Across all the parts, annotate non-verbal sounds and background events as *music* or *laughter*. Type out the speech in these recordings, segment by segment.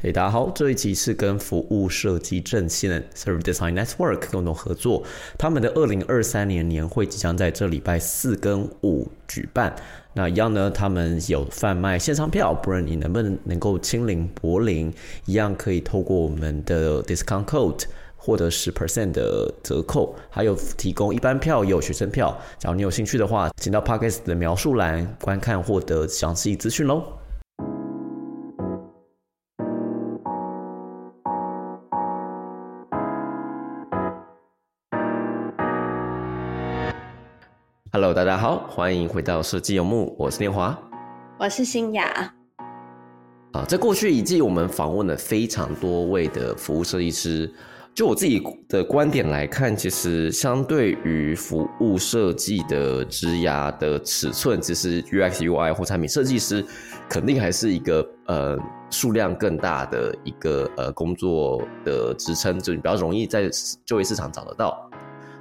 嘿，大家好，这一期是跟服务设计阵线 Service Design Network 共同合作，他们的二零二三年年会即将在这礼拜四跟五举办。那一样呢，他们有贩卖线上票，不论你能不能能够亲临柏林，一样可以透过我们的 discount code 获得十 percent 的折扣，还有提供一般票也有学生票。假如你有兴趣的话，请到 podcast 的描述栏观看获得详细资讯喽。Hello，大家好，欢迎回到设计游牧，我是念华，我是新雅。啊，在过去一季，我们访问了非常多位的服务设计师。就我自己的观点来看，其实相对于服务设计的枝芽的尺寸，其实 UX UI 或产品设计师肯定还是一个呃数量更大的一个呃工作的支撑，就比较容易在就业市场找得到。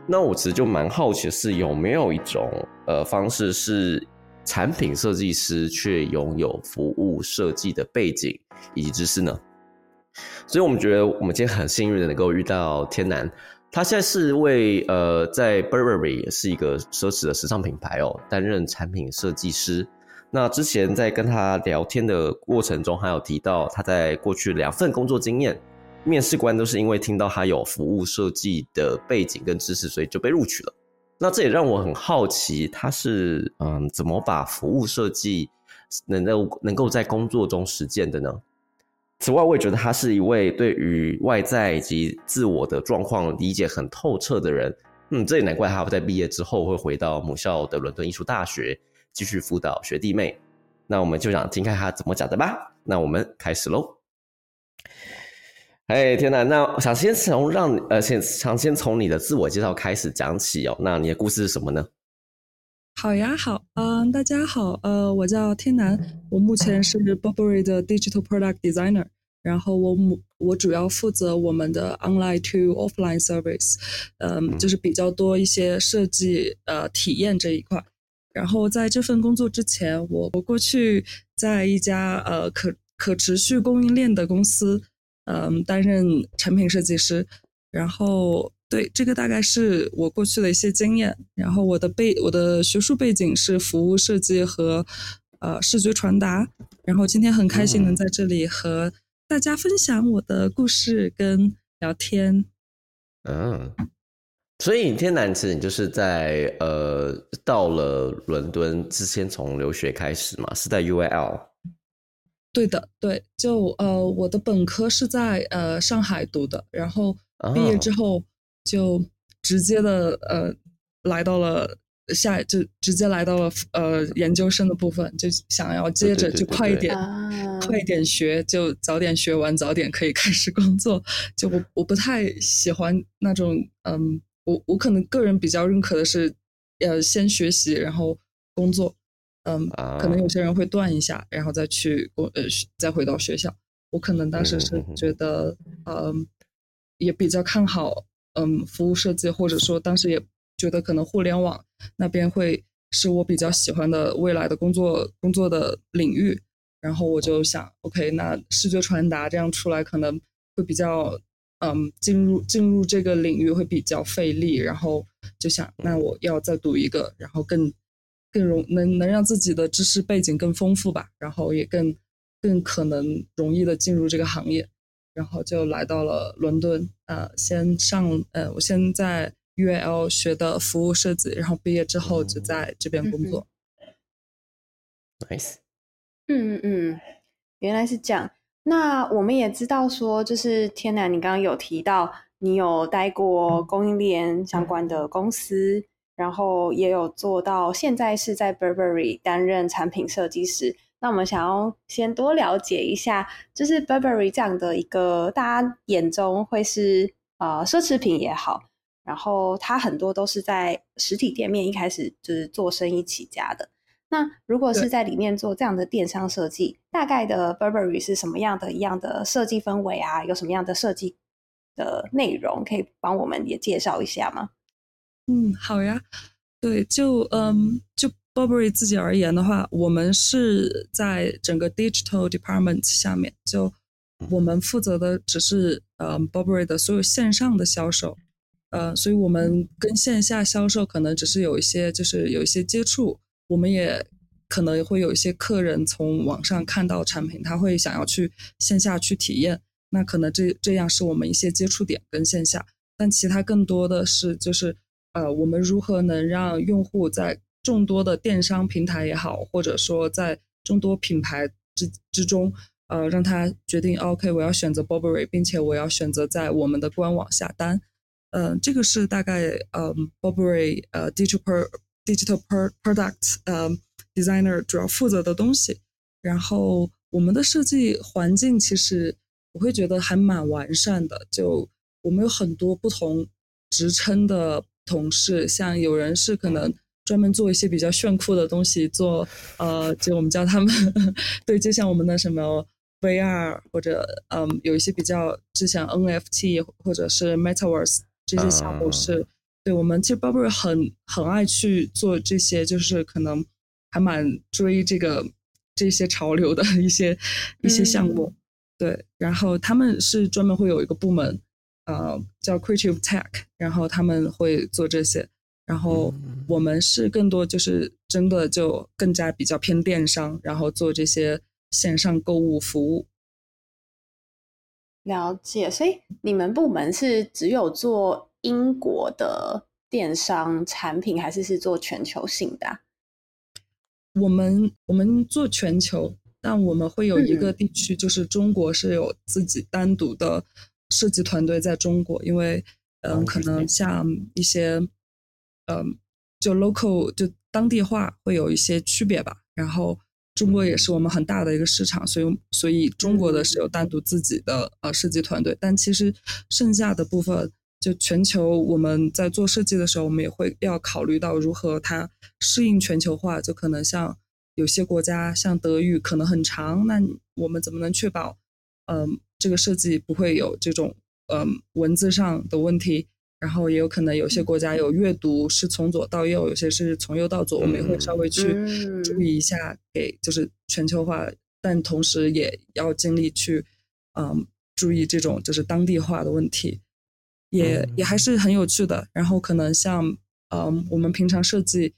那我其实就蛮好奇是，有没有一种呃方式是产品设计师却拥有服务设计的背景以及知识呢？所以我们觉得我们今天很幸运的能够遇到天南，他现在是为呃在 Burberry 也是一个奢侈的时尚品牌哦，担任产品设计师。那之前在跟他聊天的过程中，还有提到他在过去两份工作经验。面试官都是因为听到他有服务设计的背景跟知识，所以就被录取了。那这也让我很好奇，他是嗯怎么把服务设计能够能够在工作中实践的呢？此外，我也觉得他是一位对于外在以及自我的状况理解很透彻的人。嗯，这也难怪他在毕业之后会回到母校的伦敦艺术大学继续辅导学弟妹。那我们就想听看他怎么讲的吧。那我们开始喽。哎，天呐！那想先从让呃，先想先从你的自我介绍开始讲起哦。那你的故事是什么呢？好呀，好，嗯，大家好，呃，我叫天南，我目前是 Burberry 的 Digital Product Designer，然后我母我主要负责我们的 Online to Offline Service，嗯，就是比较多一些设计呃体验这一块。然后在这份工作之前，我我过去在一家呃可可持续供应链的公司。嗯，担任产品设计师，然后对这个大概是我过去的一些经验。然后我的背我的学术背景是服务设计和呃视觉传达。然后今天很开心能在这里和大家分享我的故事跟聊天。嗯，所以天南其实你就是在呃到了伦敦之前从留学开始嘛，是在 UAL。对的，对，就呃，我的本科是在呃上海读的，然后毕业之后就直接的呃来到了下，就直接来到了呃研究生的部分，就想要接着就快一点，快一点学，就早点学完，早点可以开始工作。就我我不太喜欢那种，嗯，我我可能个人比较认可的是，呃，先学习然后工作。嗯，可能有些人会断一下，然后再去工呃，再回到学校。我可能当时是觉得，嗯，也比较看好，嗯，服务设计，或者说当时也觉得可能互联网那边会是我比较喜欢的未来的工作工作的领域。然后我就想，OK，那视觉传达这样出来可能会比较，嗯，进入进入这个领域会比较费力。然后就想，那我要再读一个，然后更。更容能能让自己的知识背景更丰富吧，然后也更更可能容易的进入这个行业，然后就来到了伦敦，呃，先上呃，我先在 UAL 学的服务设计，然后毕业之后就在这边工作。*laughs* Nice。嗯嗯嗯，原来是这样。那我们也知道说，就是天南，你刚刚有提到你有待过供应链相关的公司。然后也有做到，现在是在 Burberry 担任产品设计师。那我们想要先多了解一下，就是 Burberry 这样的一个大家眼中会是呃奢侈品也好，然后它很多都是在实体店面一开始就是做生意起家的。那如果是在里面做这样的电商设计，大概的 Burberry 是什么样的一样的设计氛围啊？有什么样的设计的内容可以帮我们也介绍一下吗？嗯，好呀，对，就嗯，就 Burberry 自己而言的话，我们是在整个 digital department 下面，就我们负责的只是呃 Burberry 的所有线上的销售，呃，所以我们跟线下销售可能只是有一些就是有一些接触，我们也可能会有一些客人从网上看到产品，他会想要去线下去体验，那可能这这样是我们一些接触点跟线下，但其他更多的是就是呃，我们如何能让用户在众多的电商平台也好，或者说在众多品牌之之中。呃，让他决定，OK，我要选择 Burberry，并且我要选择在我们的官网下单。嗯，这个是大概呃 Burberry 呃 digital digital product 呃 designer 主要负责的东西。然后我们的设计环境其实我会觉得还蛮完善的，就我们有很多不同职称的同事，像有人是可能专门做一些比较炫酷的东西，做呃，就我们叫他们 *laughs* 对，就像我们的什么。VR 或者嗯，有一些比较就像 NFT 或者是 Metaverse 这些项目是，对我们其实 Burberry 很很爱去做这些，就是可能还蛮追这个这些潮流的一些一些项目。对，然后他们是专门会有一个部门，呃，叫 Creative Tech，然后他们会做这些，然后我们是更多就是真的就更加比较偏电商，然后做这些。线上购物服务，了解。所以你们部门是只有做英国的电商产品，还是是做全球性的？我们我们做全球，但我们会有一个地区，就是中国是有自己单独的设计团队在中国，因为嗯，可能像一些嗯，就 local 就当地化会有一些区别吧，然后。中国也是我们很大的一个市场，所以所以中国的是有单独自己的呃设计团队，但其实剩下的部分就全球我们在做设计的时候，我们也会要考虑到如何它适应全球化，就可能像有些国家像德语可能很长，那我们怎么能确保嗯这个设计不会有这种嗯文字上的问题？然后也有可能有些国家有阅读是从左到右，有些是从右到左，我们也会稍微去注意一下，给就是全球化，但同时也要尽力去嗯注意这种就是当地化的问题，也也还是很有趣的。然后可能像嗯我们平常设计，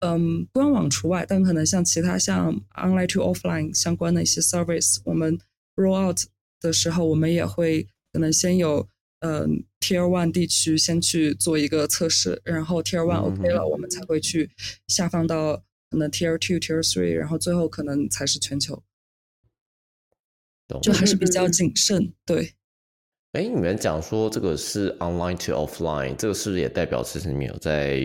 嗯官网除外，但可能像其他像 online to offline 相关的一些 service，我们 roll out 的时候，我们也会可能先有。嗯，Tier One 地区先去做一个测试，然后 Tier One OK 了，我们才会去下放到可能 Tier Two、Tier Three，然后最后可能才是全球。就还是比较谨慎，对。哎，你们讲说这个是 Online to Offline，这个是不是也代表其实你们有在，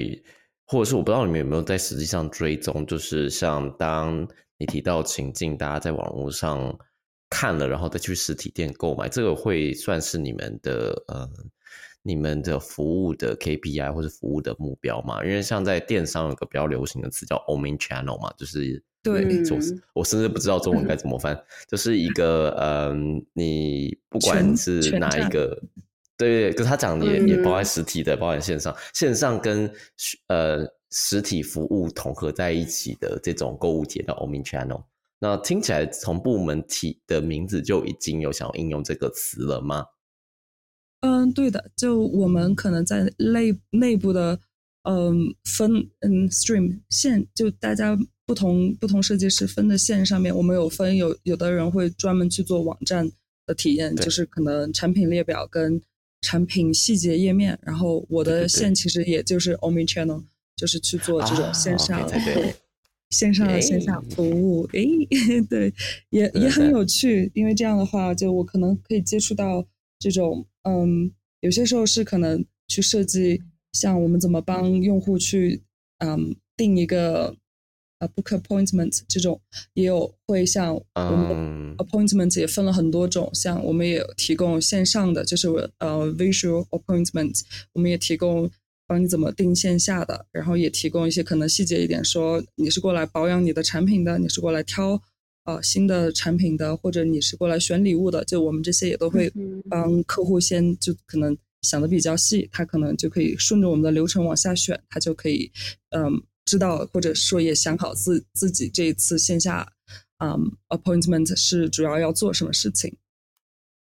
或者是我不知道你们有没有在实际上追踪，就是像当你提到情境，大家在网络上。看了，然后再去实体店购买，这个会算是你们的呃，你们的服务的 KPI 或者服务的目标嘛？因为像在电商有个比较流行的词叫 Omni Channel 嘛，就是对，我甚至不知道中文该怎么翻，*laughs* 就是一个嗯，你不管是哪一个，对对，可他讲的也也包含实体的，包含线上，线上跟呃实体服务统合在一起的这种购物节叫 Omni Channel。那听起来从部门体的名字就已经有想要应用这个词了吗？嗯，对的，就我们可能在内内部的嗯分嗯 stream 线，就大家不同不同设计师分的线上面，我们有分有有的人会专门去做网站的体验，就是可能产品列表跟产品细节页面，然后我的线其实也就是 Omni Channel，就是去做这种线上。线上线下服务，哎，*laughs* 对，也也很有趣，因为这样的话，就我可能可以接触到这种，嗯，有些时候是可能去设计，像我们怎么帮用户去，嗯，定一个啊 book appointment 这种，也有会像我们的 appointment 也分了很多种，像我们也提供线上的，就是呃 visual appointment，我们也提供。帮你怎么定线下的，然后也提供一些可能细节一点，说你是过来保养你的产品的，你是过来挑呃新的产品的，或者你是过来选礼物的，就我们这些也都会帮客户先就可能想的比较细，他可能就可以顺着我们的流程往下选，他就可以嗯知道或者说也想好自自己这一次线下嗯 appointment 是主要要做什么事情。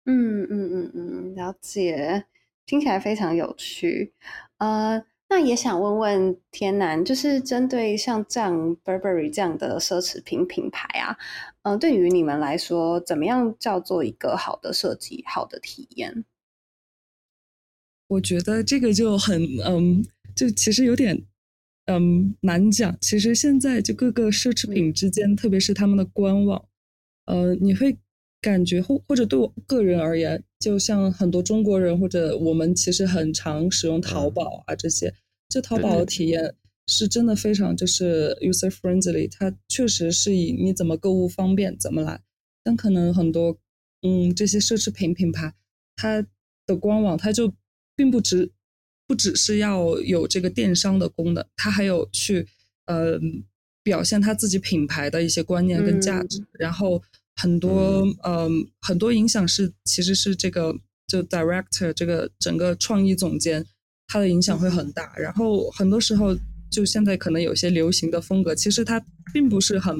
嗯嗯嗯嗯，了解，听起来非常有趣。呃，那也想问问天南，就是针对像这样 Burberry 这样的奢侈品品牌啊，呃，对于你们来说，怎么样叫做一个好的设计、好的体验？我觉得这个就很嗯，就其实有点嗯难讲。其实现在就各个奢侈品之间，特别是他们的官网，呃，你会。感觉或或者对我个人而言，就像很多中国人或者我们其实很常使用淘宝啊这些，这淘宝的体验是真的非常就是 user friendly，它确实是以你怎么购物方便怎么来。但可能很多嗯这些奢侈品品牌，它的官网它就并不只不只是要有这个电商的功能，它还有去呃表现它自己品牌的一些观念跟价值，然后。很多嗯，很多影响是其实是这个就 director 这个整个创意总监他的影响会很大。然后很多时候就现在可能有些流行的风格，其实它并不是很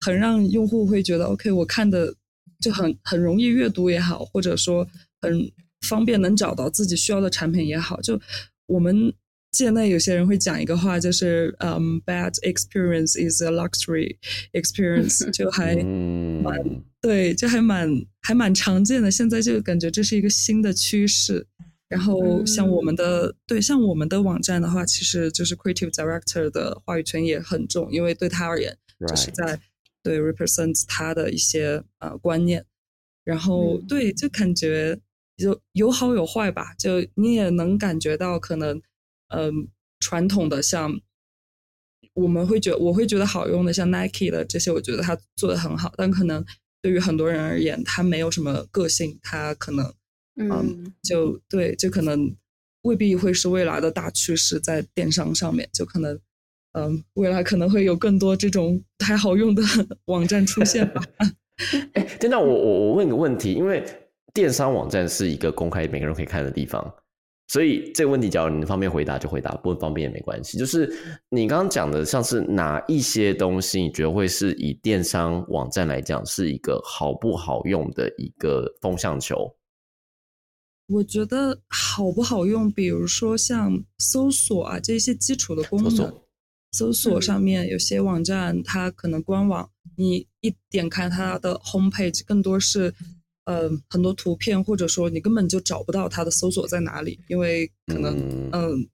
很让用户会觉得 OK，我看的就很很容易阅读也好，或者说很方便能找到自己需要的产品也好，就我们。界内有些人会讲一个话，就是嗯，bad experience is a luxury experience，*laughs* 就还蛮对，就还蛮还蛮常见的。现在就感觉这是一个新的趋势。然后像我们的对，像我们的网站的话，其实就是 creative director 的话语权也很重，因为对他而言，就是在对 represent 他的一些呃观念。然后对，就感觉有有好有坏吧，就你也能感觉到可能。嗯，传统的像我们会觉，我会觉得好用的，像 Nike 的这些，我觉得它做的很好。但可能对于很多人而言，它没有什么个性，它可能嗯，就对，就可能未必会是未来的大趋势，在电商上面，就可能嗯，未来可能会有更多这种不太好用的 *laughs* 网站出现吧。*laughs* 哎，真的，我我我问个问题，因为电商网站是一个公开每个人可以看的地方。所以这个问题，假如你方便回答就回答，不方便也没关系。就是你刚刚讲的，像是哪一些东西，你觉得会是以电商网站来讲是一个好不好用的一个风向球？我觉得好不好用，比如说像搜索啊这些基础的功能，搜索上面有些网站它可能官网，你一点开它的 home page，更多是。嗯，很多图片，或者说你根本就找不到它的搜索在哪里，因为可能嗯，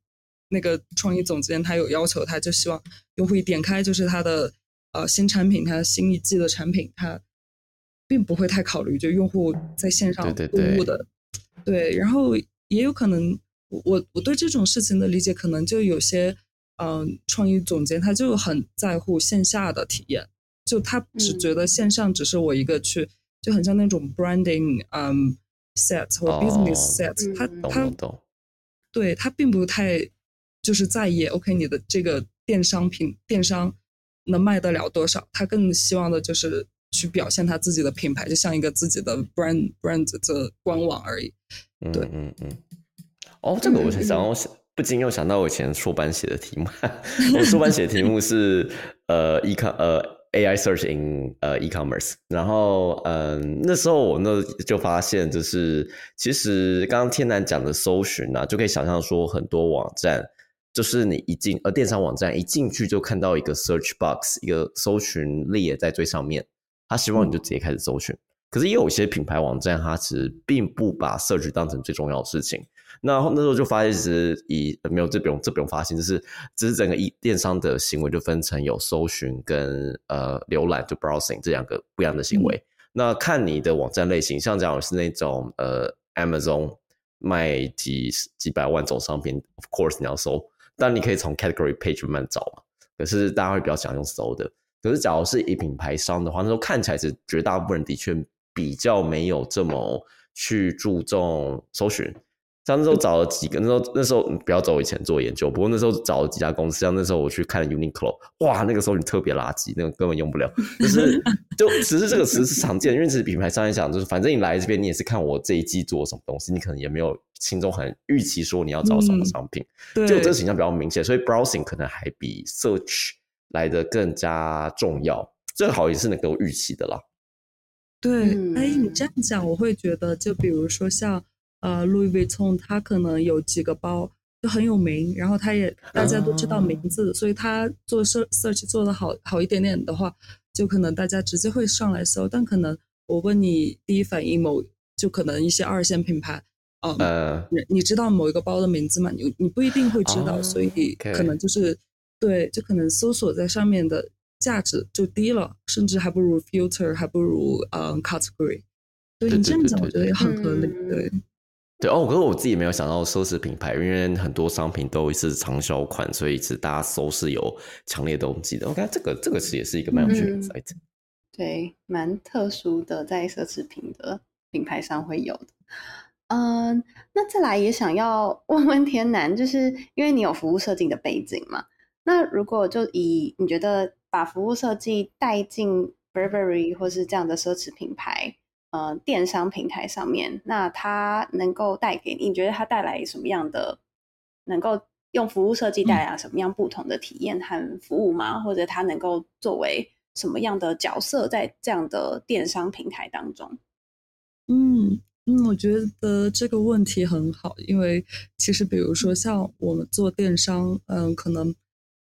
那个创意总监他有要求，他就希望用户一点开就是他的呃新产品，他新一季的产品，他并不会太考虑就用户在线上购物的，对，然后也有可能我我对这种事情的理解，可能就有些嗯创意总监他就很在乎线下的体验，就他只觉得线上只是我一个去。就很像那种 branding，嗯，set 或 business set，他他对他并不太就是在意，OK，你的这个电商品电商能卖得了多少？他更希望的就是去表现他自己的品牌，就像一个自己的 brand brand 的官网而已。对，嗯嗯。哦，这个我想到，不禁又想到我以前硕班写的题目。*laughs* 我硕班写的题目是呃，e 看呃。AI search in 呃 e-commerce，然后嗯那时候我那就发现就是其实刚刚天南讲的搜寻啊，就可以想象说很多网站就是你一进呃电商网站一进去就看到一个 search box 一个搜寻列在最上面，他希望你就直接开始搜寻。可是也有一些品牌网站，它其实并不把 search 当成最重要的事情。那那时候就发现，其实以没有这不用这不用发现，就是只是整个一电商的行为就分成有搜寻跟呃浏览就 browsing 这两个不一样的行为。那看你的网站类型，像这样是那种呃 Amazon 卖几几百万种商品，of course 你要搜，但你可以从 category page 慢慢找嘛。可是大家会比较想用搜的。可是假如是以品牌商的话，那时候看起来是绝大部分人的确比较没有这么去注重搜寻。像那时候找了几个，那时候那时候不要走以前做研究，不过那时候找了几家公司，像那时候我去看 Uniqlo，哇，那个时候你特别垃圾，那个根本用不了。就是就只是这个词是常见，因为其实品牌商来讲，就是反正你来这边，你也是看我这一季做什么东西，你可能也没有心中很预期说你要找什么商品，就这个形象比较明显，所以 browsing 可能还比 search 来的更加重要，最好也是能够预期的啦。对，哎，你这样讲，我会觉得，就比如说像呃，Louis Vuitton，它可能有几个包就很有名，然后它也大家都知道名字，所以它做 search search 做的好好一点点的话，就可能大家直接会上来搜。但可能我问你第一反应某，就可能一些二线品牌，呃，你知道某一个包的名字吗？你你不一定会知道，所以可能就是对，就可能搜索在上面的。价值就低了，甚至还不如 filter，还不如嗯 category。所以你这样讲，我觉得也很合理。对，对哦。可是我自己没有想到奢侈品牌，因为很多商品都是畅销款，所以是大家搜是有强烈动机的。我看这个这个是也是一个蛮有趣的 i t 对，蛮特殊的，在奢侈品的品牌上会有的。嗯，那再来也想要问问天南，就是因为你有服务设计的背景嘛？那如果就以你觉得。把服务设计带进 Burberry 或是这样的奢侈品牌，呃，电商平台上面，那它能够带给你，你觉得它带来什么样的，能够用服务设计带来什么样不同的体验和服务吗？或者它能够作为什么样的角色在这样的电商平台当中？嗯嗯，我觉得这个问题很好，因为其实比如说像我们做电商，嗯，可能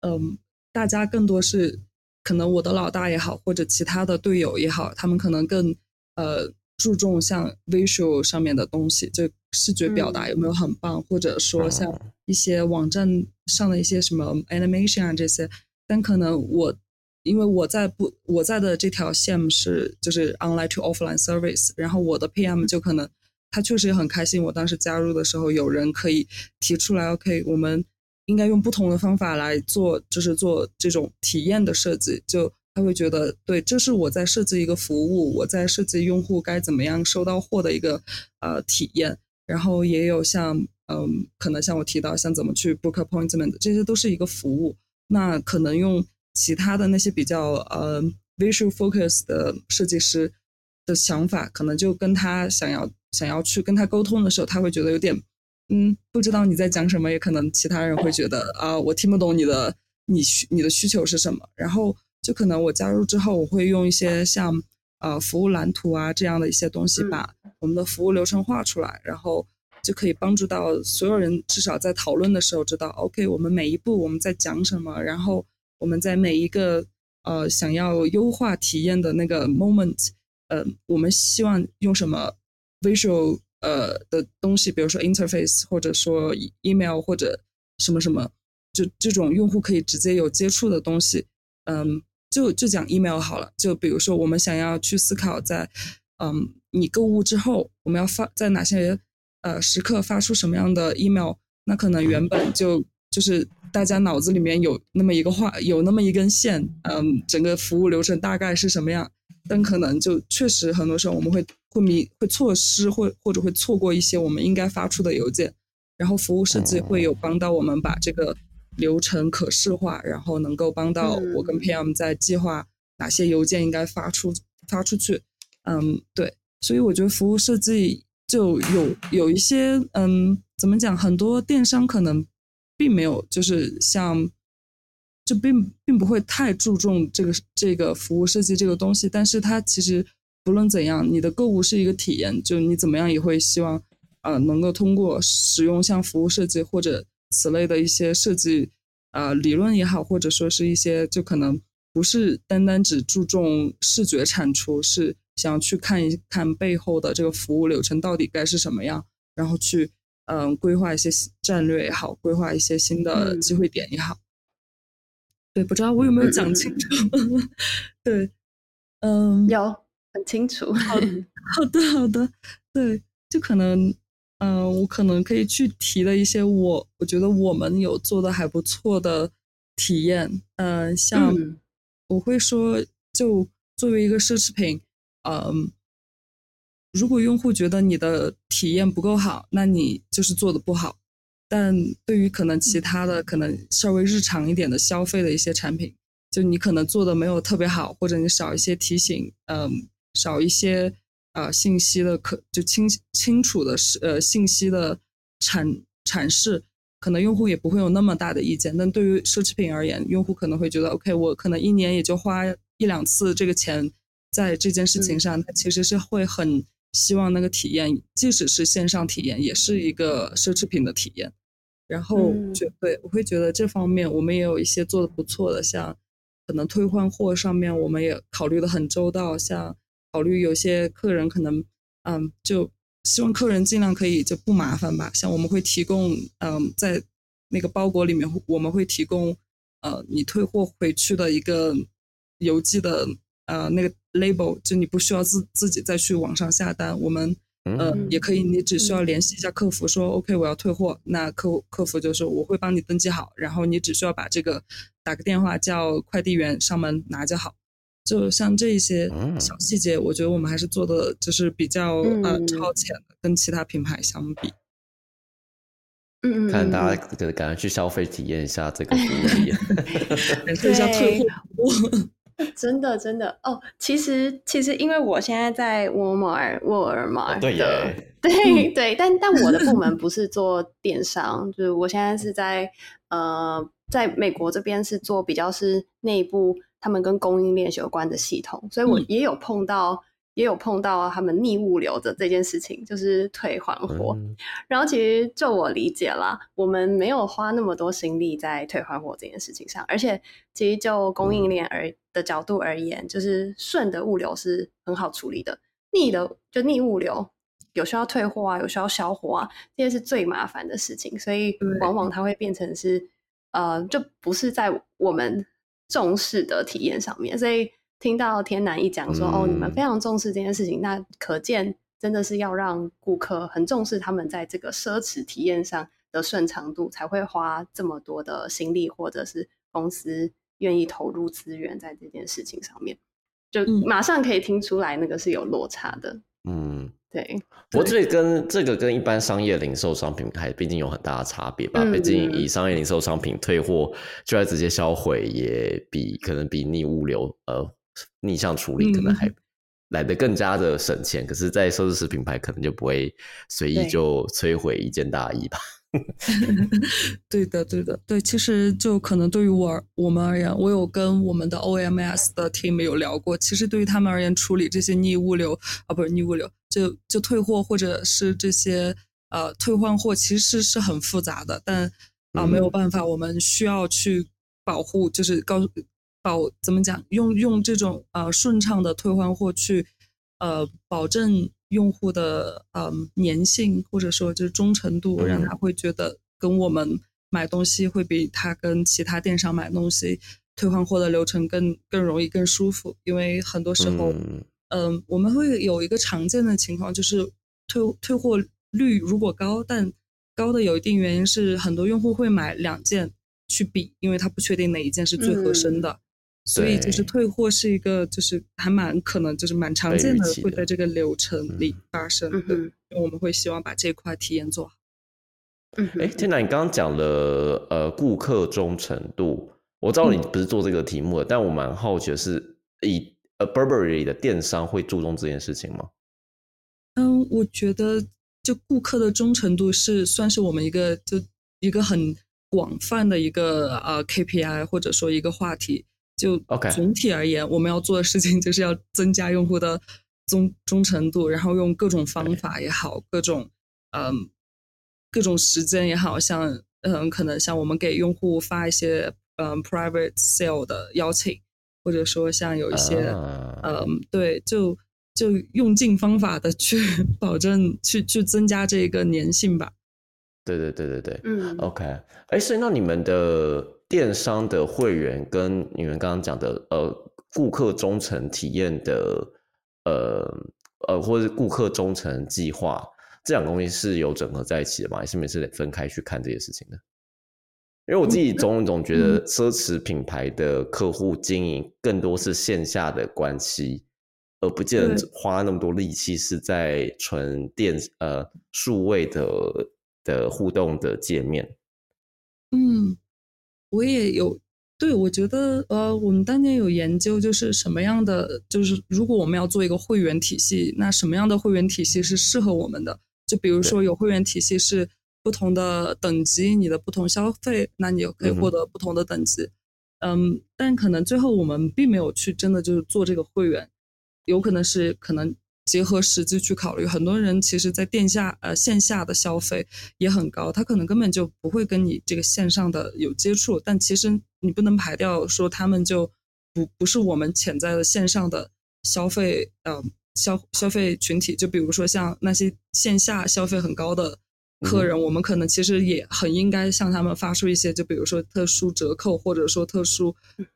嗯，大家更多是。可能我的老大也好，或者其他的队友也好，他们可能更呃注重像 visual 上面的东西，就视觉表达有没有很棒，或者说像一些网站上的一些什么 animation 啊这些。但可能我因为我在不我在的这条线是就是 online to offline service，然后我的 PM 就可能他确实也很开心。我当时加入的时候，有人可以提出来，OK，我们。应该用不同的方法来做，就是做这种体验的设计。就他会觉得，对，这是我在设计一个服务，我在设计用户该怎么样收到货的一个呃体验。然后也有像，嗯，可能像我提到，像怎么去 book appointment，这些都是一个服务。那可能用其他的那些比较呃 visual focus 的设计师的想法，可能就跟他想要想要去跟他沟通的时候，他会觉得有点。嗯，不知道你在讲什么，也可能其他人会觉得啊，我听不懂你的，你需你的需求是什么？然后就可能我加入之后，我会用一些像呃服务蓝图啊这样的一些东西，把我们的服务流程画出来，然后就可以帮助到所有人，至少在讨论的时候知道，OK，我们每一步我们在讲什么，然后我们在每一个呃想要优化体验的那个 moment，呃，我们希望用什么 visual。呃的东西，比如说 interface，或者说 email，或者什么什么，就这种用户可以直接有接触的东西，嗯，就就讲 email 好了。就比如说我们想要去思考，在嗯你购物之后，我们要发在哪些呃时刻发出什么样的 email，那可能原本就就是大家脑子里面有那么一个话，有那么一根线，嗯，整个服务流程大概是什么样，但可能就确实很多时候我们会。会迷会错失或或者会错过一些我们应该发出的邮件，然后服务设计会有帮到我们把这个流程可视化，然后能够帮到我跟 PM 在计划哪些邮件应该发出发出去。嗯，对，所以我觉得服务设计就有有一些嗯，怎么讲？很多电商可能并没有就是像就并并不会太注重这个这个服务设计这个东西，但是它其实。不论怎样，你的购物是一个体验，就你怎么样也会希望，呃，能够通过使用像服务设计或者此类的一些设计，呃，理论也好，或者说是一些就可能不是单单只注重视觉产出，是想去看一看背后的这个服务流程到底该是什么样，然后去嗯规划一些战略也好，规划一些新的机会点也好。对，不知道我有没有讲清楚？*laughs* 对，嗯，有。很清楚，好的，好的，好的，对，就可能，嗯，我可能可以去提的一些我，我觉得我们有做的还不错的体验，嗯，像我会说，就作为一个奢侈品，嗯，如果用户觉得你的体验不够好，那你就是做的不好，但对于可能其他的可能稍微日常一点的消费的一些产品，就你可能做的没有特别好，或者你少一些提醒，嗯。少一些呃信息的可就清清楚的是呃信息的阐阐释，可能用户也不会有那么大的意见。但对于奢侈品而言，用户可能会觉得，OK，我可能一年也就花一两次这个钱，在这件事情上，他其实是会很希望那个体验，即使是线上体验，也是一个奢侈品的体验。然后就对我会觉得这方面我们也有一些做的不错的，像可能退换货上面我们也考虑的很周到，像考虑有些客人可能嗯就希望客人尽量可以就不麻烦吧，像我们会提供嗯在那个包裹里面我们会提供呃你退货回去的一个邮寄的呃那个 label，就你不需要自自己再去网上下单，我们。呃，也可以，你只需要联系一下客服，说 OK，我要退货。那客客服就说我会帮你登记好，然后你只需要把这个打个电话叫快递员上门拿就好。就像这一些小细节，我觉得我们还是做的就是比较呃超前的，跟其他品牌相比。嗯嗯，看大家赶快去消费体验一下这个服务体验，*laughs* *laughs* 感受一下退货。*laughs* 真的，真的哦。其实，其实，因为我现在在沃尔玛，沃尔玛对对对，但但我的部门不是做电商，就是我现在是在呃，在美国这边是做比较是内部他们跟供应链有关的系统，所以我也有碰到。也有碰到他们逆物流的这件事情，就是退还货。*laughs* 然后其实就我理解啦，我们没有花那么多心力在退还货这件事情上，而且其实就供应链而的角度而言，就是顺的物流是很好处理的，逆的就逆物流有需要退货啊，有需要销货啊，这些是最麻烦的事情，所以往往它会变成是呃，就不是在我们重视的体验上面，所以。听到天南一讲说哦，你们非常重视这件事情，那可见真的是要让顾客很重视他们在这个奢侈体验上的顺畅度，才会花这么多的心力，或者是公司愿意投入资源在这件事情上面，就马上可以听出来那个是有落差的。嗯，对。不过这跟这个跟一般商业零售商品还毕竟有很大的差别吧？毕竟以商业零售商品退货就要直接销毁，也比可能比逆物流呃。逆向处理可能还来的更加的省钱，可是，在奢侈品牌可能就不会随意就摧毁一件大衣吧？*laughs* *laughs* 对的，对的，对。其实就可能对于我我们而言，我有跟我们的 OMS 的 team 有聊过。其实对于他们而言，处理这些逆物流啊，不是逆物流，就就退货或者是这些呃退换货，其实是很复杂的。但啊，没有办法，我们需要去保护，就是告诉。保怎么讲？用用这种呃顺畅的退换货去呃保证用户的呃粘性，或者说就是忠诚度，让他会觉得跟我们买东西会比他跟其他电商买东西退换货的流程更更容易、更舒服。因为很多时候，嗯，我们会有一个常见的情况，就是退退货率如果高，但高的有一定原因是很多用户会买两件去比，因为他不确定哪一件是最合身的。所以就是退货是一个，就是还蛮可能，就是蛮常见的，会在这个流程里发生的。我们会希望把这块体验做好。嗯，哎，天呐，你刚刚讲了呃顾客忠诚度，我知道你不是做这个题目的，但我蛮好奇的是，以呃 Burberry 的电商会注重这件事情吗？嗯，我觉得就顾客的忠诚度是算是我们一个就一个很广泛的一个呃 KPI 或者说一个话题。就总体而言，我们要做的事情就是要增加用户的忠忠诚度，然后用各种方法也好，各种嗯各种时间也好像嗯可能像我们给用户发一些嗯 private sale 的邀请，或者说像有一些嗯对，就就用尽方法的去 *laughs* 保证去去增加这个粘性吧。对对对对对，嗯，OK，哎，所以那你们的。电商的会员跟你们刚刚讲的呃顾客忠诚体验的呃呃或者是顾客忠诚计划这两个东西是有整合在一起的吗？还是每次得分开去看这些事情的？因为我自己总总觉得奢侈品牌的客户经营更多是线下的关系，而不见得花那么多力气是在纯电呃数位的的互动的界面。嗯。我也有，对我觉得，呃，我们当年有研究，就是什么样的，就是如果我们要做一个会员体系，那什么样的会员体系是适合我们的？就比如说有会员体系是不同的等级，你的不同消费，那你可以获得不同的等级。嗯，但可能最后我们并没有去真的就是做这个会员，有可能是可能结合实际去考虑。很多人其实，在店下呃线下的消费也很高，他可能根本就不会跟你这个线上的有接触，但其实你不能排掉说他们就不不是我们潜在的线上的消费呃消消费群体。就比如说像那些线下消费很高的。客人，我们可能其实也很应该向他们发出一些，就比如说特殊折扣，或者说特殊，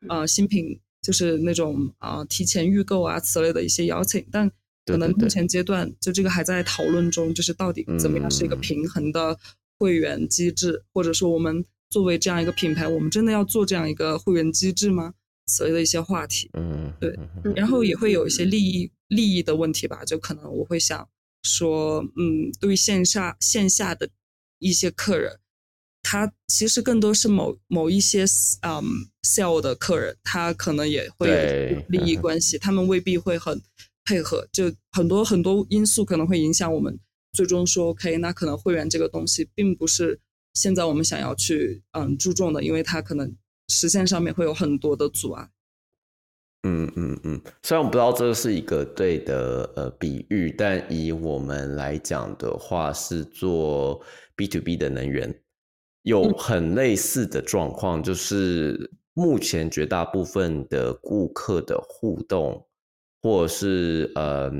呃，新品，就是那种啊提前预购啊此类的一些邀请。但可能目前阶段，就这个还在讨论中，就是到底怎么样是一个平衡的会员机制，或者说我们作为这样一个品牌，我们真的要做这样一个会员机制吗？此类的一些话题。嗯，对。然后也会有一些利益利益的问题吧，就可能我会想。说，嗯，对于线下线下的一些客人，他其实更多是某某一些嗯 sell 的客人，他可能也会有利益关系，*laughs* 他们未必会很配合，就很多很多因素可能会影响我们最终说 OK，那可能会员这个东西并不是现在我们想要去嗯注重的，因为它可能实现上面会有很多的阻碍。嗯嗯嗯，虽然我不知道这个是一个对的呃比喻，但以我们来讲的话，是做 B to B 的能源，有很类似的状况，就是目前绝大部分的顾客的互动，或者是呃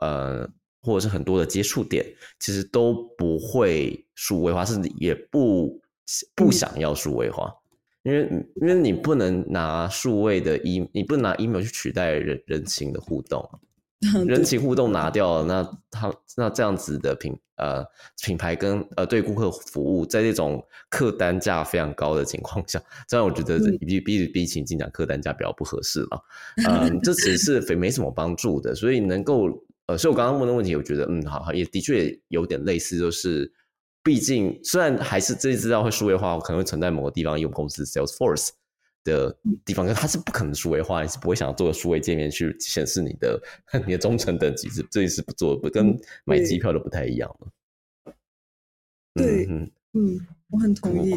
呃，或者是很多的接触点，其实都不会数位化，甚至也不不想要数位化。因为因为你不能拿数位的 e，你不能拿 email 去取代人人情的互动，*laughs* 人情互动拿掉了，那他那这样子的品呃品牌跟呃对顾客服务，在这种客单价非常高的情况下，这样我觉得比比比情境讲客单价比较不合适了，嗯，这只是非没什么帮助的，所以能够呃，所以我刚刚问的问题，我觉得嗯，好好也的确有点类似，就是。毕竟，虽然还是这些资料会数位化，可能会存在某个地方，因为公司 Salesforce 的地方，可它是不可能数位化，你是不会想要做个数位界面去显示你的 *laughs* 你的忠诚等级，是这也是不做，不跟买机票都不太一样了。对，嗯嗯，我很同意。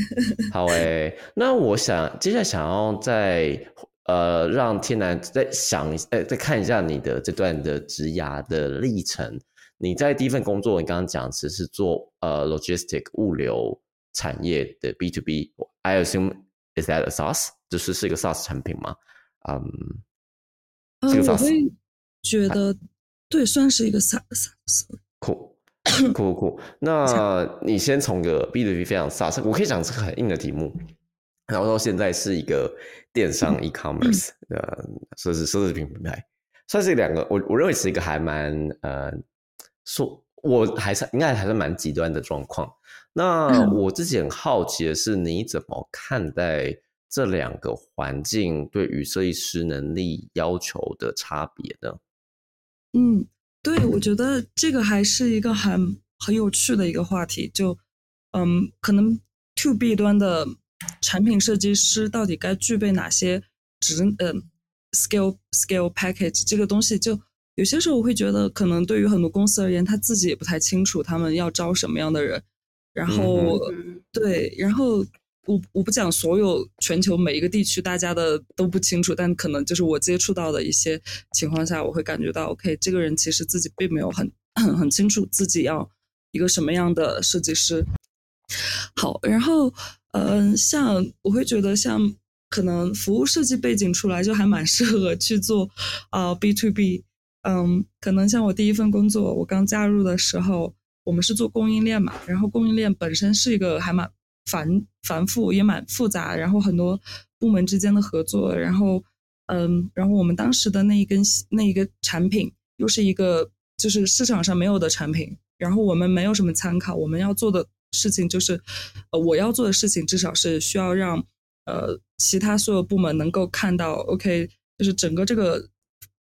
*laughs* 好诶，那我想接下来想要再呃让天南再想呃再看一下你的这段的职涯的历程。你在第一份工作，你刚刚讲只是做呃 logistic 物流产业的 B to B，I assume is that a SaaS，就是是一个 SaaS 产品吗？嗯，这个 SaaS 觉得对，算是一个 SaaS。酷酷酷，那你先从个 B to B 非常 SaaS，我可以讲这个很硬的题目，然后到现在是一个电商 e-commerce 呃奢侈奢侈品品牌，算是两个，我我认为是一个还蛮呃。说，我还是应该还是蛮极端的状况。那我自己很好奇的是，你怎么看待这两个环境对于设计师能力要求的差别呢？嗯，对，我觉得这个还是一个很很有趣的一个话题。就，嗯，可能 to B 端的产品设计师到底该具备哪些职，嗯，skill skill package 这个东西就。有些时候我会觉得，可能对于很多公司而言，他自己也不太清楚他们要招什么样的人。然后，对，然后我我不讲所有全球每一个地区大家的都不清楚，但可能就是我接触到的一些情况下，我会感觉到，OK，这个人其实自己并没有很很清楚自己要一个什么样的设计师。好，然后，嗯，像我会觉得，像可能服务设计背景出来就还蛮适合去做啊 B to B。嗯，可能像我第一份工作，我刚加入的时候，我们是做供应链嘛，然后供应链本身是一个还蛮繁繁复，也蛮复杂，然后很多部门之间的合作，然后嗯，然后我们当时的那一根那一个产品又是一个就是市场上没有的产品，然后我们没有什么参考，我们要做的事情就是，呃，我要做的事情至少是需要让呃其他所有部门能够看到，OK，就是整个这个。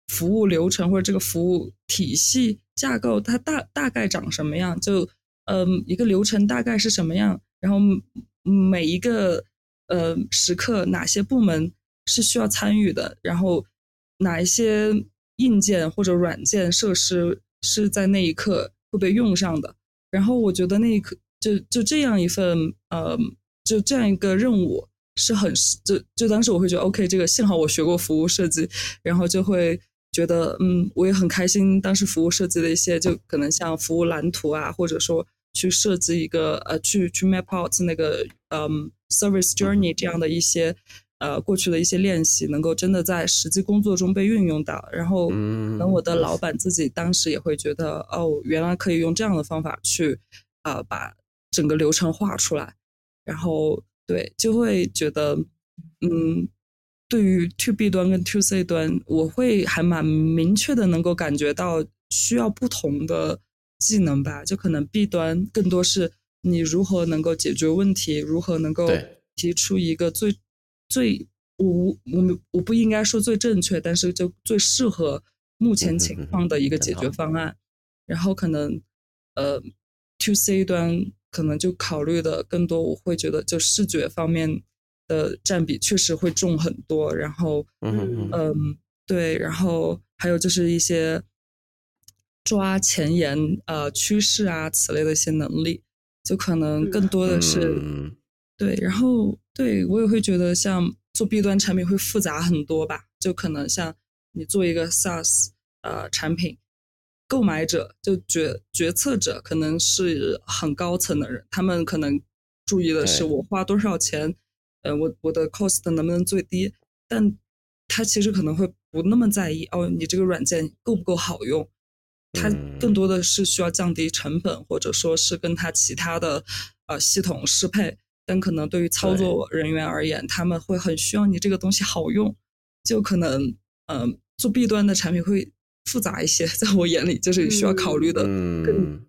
服务流程或者这个服务体系架构，它大大概长什么样？就嗯，一个流程大概是什么样？然后每一个呃时刻，哪些部门是需要参与的？然后哪一些硬件或者软件设施是在那一刻会被用上的？然后我觉得那一刻就就这样一份呃，就这样一个任务是很就就当时我会觉得 OK，这个幸好我学过服务设计，然后就会。觉得嗯，我也很开心，当时服务设计的一些，就可能像服务蓝图啊，或者说去设计一个呃，去去 map out 那个嗯 service journey 这样的一些呃过去的一些练习，能够真的在实际工作中被运用到。然后，等我的老板自己当时也会觉得，哦，原来可以用这样的方法去啊把整个流程画出来。然后，对，就会觉得嗯。对于 To B 端跟 To C 端，我会还蛮明确的能够感觉到需要不同的技能吧。就可能 B 端更多是你如何能够解决问题，如何能够提出一个最最我我我不应该说最正确，但是就最适合目前情况的一个解决方案。然后可能呃 To C 端可能就考虑的更多，我会觉得就视觉方面。的占比确实会重很多，然后，嗯嗯，对，然后还有就是一些抓前沿呃趋势啊此类的一些能力，就可能更多的是，对，然后对我也会觉得像做 B 端产品会复杂很多吧，就可能像你做一个 SaaS 呃产品，购买者就决决策者可能是很高层的人，他们可能注意的是我花多少钱。呃，我我的 cost 能不能最低？但他其实可能会不那么在意哦，你这个软件够不够好用？他更多的是需要降低成本，或者说是跟他其他的呃系统适配。但可能对于操作人员而言，他们会很需要你这个东西好用，就可能嗯，做 B 端的产品会复杂一些，*laughs* 在我眼里就是需要考虑的更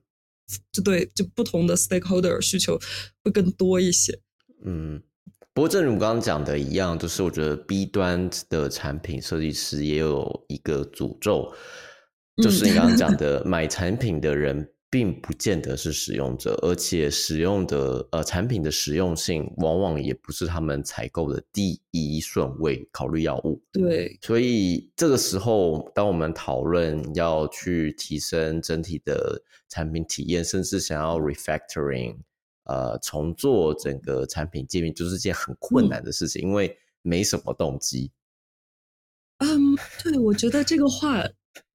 就对，就不同的 stakeholder 需求会更多一些。嗯。不过，正如刚刚讲的一样，就是我觉得 B 端的产品设计师也有一个诅咒，就是你刚刚讲的，买产品的人并不见得是使用者，而且使用的呃产品的实用性往往也不是他们采购的第一顺位考虑要务。对，所以这个时候，当我们讨论要去提升整体的产品体验，甚至想要 refactoring。呃，重做整个产品界面就是件很困难的事情，因为没什么动机。嗯，对，我觉得这个话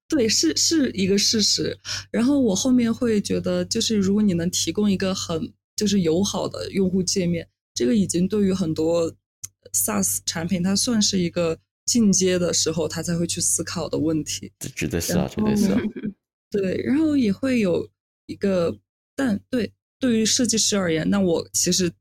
对是是一个事实。然后我后面会觉得，就是如果你能提供一个很就是友好的用户界面，这个已经对于很多 SaaS 产品，它算是一个进阶的时候，他才会去思考的问题。绝对是啊，绝对是啊。对，然后也会有一个，但对。对于设计师而言，那我其实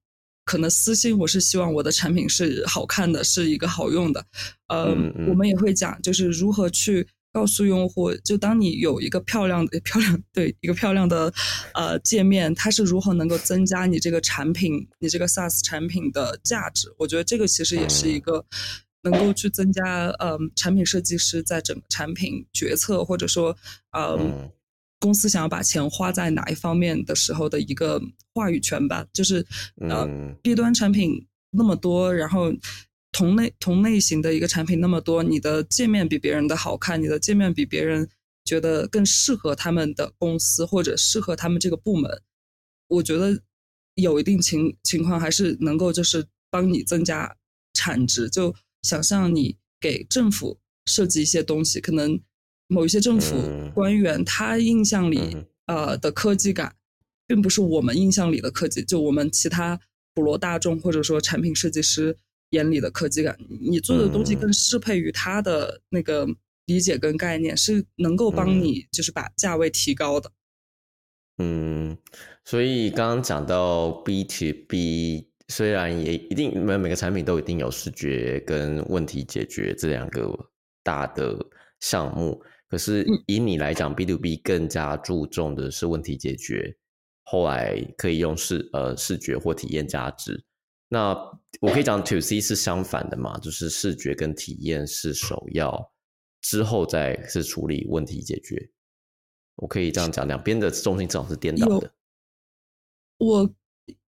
可能私心我是希望我的产品是好看的，是一个好用的。呃，我们也会讲，就是如何去告诉用户，就当你有一个漂亮的、*laughs* 漂亮对一个漂亮的呃界面，它是如何能够增加你这个产品、你这个 SaaS 产品的价值？我觉得这个其实也是一个能够去增加呃产品设计师在整个产品决策，或者说呃。公司想要把钱花在哪一方面的时候的一个话语权吧，就是呃，B 端产品那么多，然后同类同类型的一个产品那么多，你的界面比别人的好看，你的界面比别人觉得更适合他们的公司或者适合他们这个部门，我觉得有一定情情况还是能够就是帮你增加产值。就想象你给政府设计一些东西，可能。某一些政府官员，他印象里呃的科技感，并不是我们印象里的科技，就我们其他普罗大众或者说产品设计师眼里的科技感。你做的东西更适配于他的那个理解跟概念，是能够帮你就是把价位提高的。嗯，所以刚刚讲到 B to B，虽然也一定每每个产品都一定有视觉跟问题解决这两个大的项目。可是以你来讲，B to B 更加注重的是问题解决，后来可以用视呃视觉或体验价值。那我可以讲 To C 是相反的嘛，就是视觉跟体验是首要，之后再是处理问题解决。我可以这样讲，两边的重心正好是颠倒的。我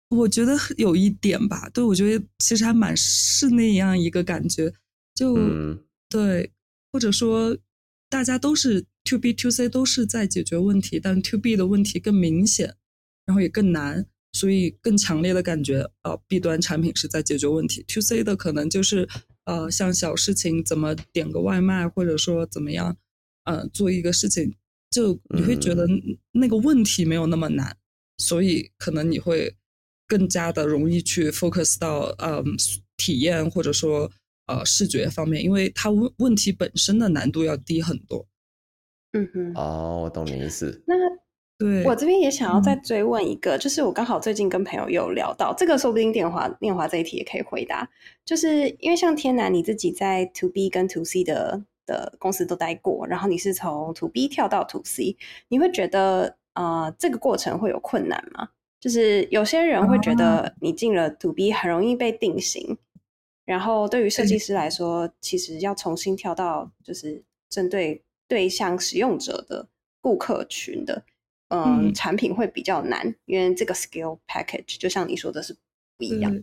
我觉得有一点吧，对我觉得其实还蛮是那样一个感觉，就对，或者说。大家都是 to B to C 都是在解决问题，但 to B 的问题更明显，然后也更难，所以更强烈的感觉，呃，B 端产品是在解决问题，to C 的可能就是，呃，像小事情怎么点个外卖，或者说怎么样，呃做一个事情，就你会觉得那个问题没有那么难，所以可能你会更加的容易去 focus 到嗯体验或者说呃视觉方面，因为它问问题本身的难度要低很多。嗯哼，哦，我懂你意思。那对我这边也想要再追问一个，就是我刚好最近跟朋友有聊到这个，说不定电华念华这一题也可以回答，就是因为像天南你自己在 To B 跟 To C 的的公司都待过，然后你是从 To B 跳到 To C，你会觉得呃这个过程会有困难吗？就是有些人会觉得你进了 To B 很容易被定型，然后对于设计师来说，其实要重新跳到就是针对对象使用者的顾客群的。嗯，产品会比较难，因为这个 skill package 就像你说的是不一样。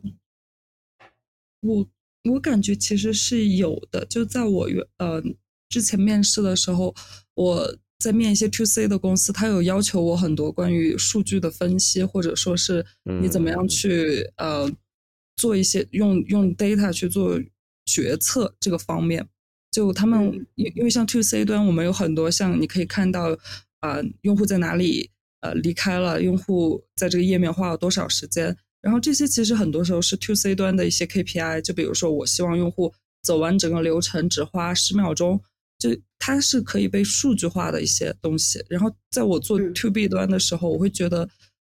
我我感觉其实是有的，就在我原呃之前面试的时候，我在面一些 to C 的公司，他有要求我很多关于数据的分析，或者说是你怎么样去呃做一些用用 data 去做决策这个方面。就他们因因为像 to C 端，我们有很多像你可以看到。啊，用户在哪里？呃，离开了，用户在这个页面花了多少时间？然后这些其实很多时候是 to C 端的一些 KPI。就比如说，我希望用户走完整个流程只花十秒钟，就它是可以被数据化的一些东西。然后在我做 to B 端的时候，我会觉得，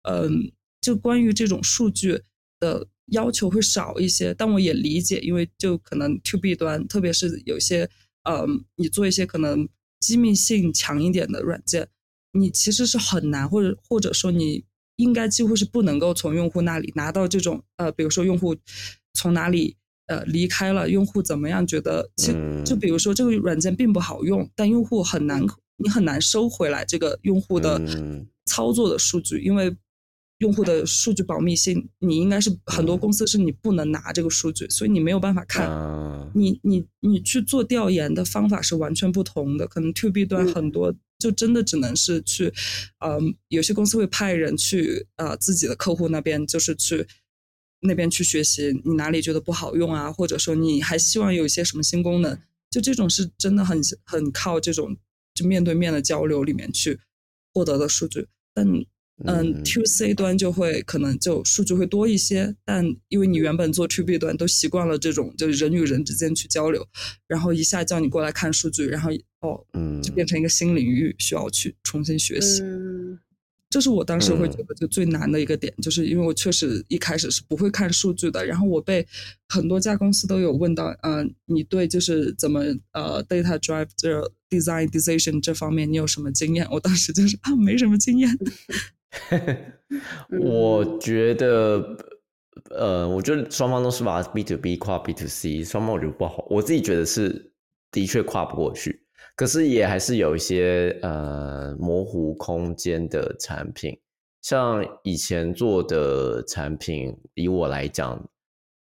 嗯，就关于这种数据的要求会少一些。但我也理解，因为就可能 to B 端，特别是有些，嗯，你做一些可能机密性强一点的软件。你其实是很难，或者或者说你应该几乎是不能够从用户那里拿到这种呃，比如说用户从哪里呃离开了，用户怎么样觉得，其就比如说这个软件并不好用，但用户很难，你很难收回来这个用户的操作的数据，因为用户的数据保密性，你应该是很多公司是你不能拿这个数据，所以你没有办法看，你你你去做调研的方法是完全不同的，可能 to B 端很多。就真的只能是去，嗯，有些公司会派人去，呃，自己的客户那边，就是去那边去学习，你哪里觉得不好用啊，或者说你还希望有一些什么新功能，就这种是真的很很靠这种就面对面的交流里面去获得的数据，但。嗯，to C 端就会可能就数据会多一些，但因为你原本做 to B 端都习惯了这种就是人与人之间去交流，然后一下叫你过来看数据，然后哦，嗯，就变成一个新领域需要去重新学习。嗯，这是我当时会觉得就最难的一个点，就是因为我确实一开始是不会看数据的，然后我被很多家公司都有问到，嗯，你对就是怎么呃 data drive 这 design decision 这方面你有什么经验？我当时就是啊，没什么经验。*laughs* 我觉得，呃，我觉得双方都是把 B to B 跨 B to C，双方我觉得不好。我自己觉得是的确跨不过去，可是也还是有一些呃模糊空间的产品。像以前做的产品，以我来讲，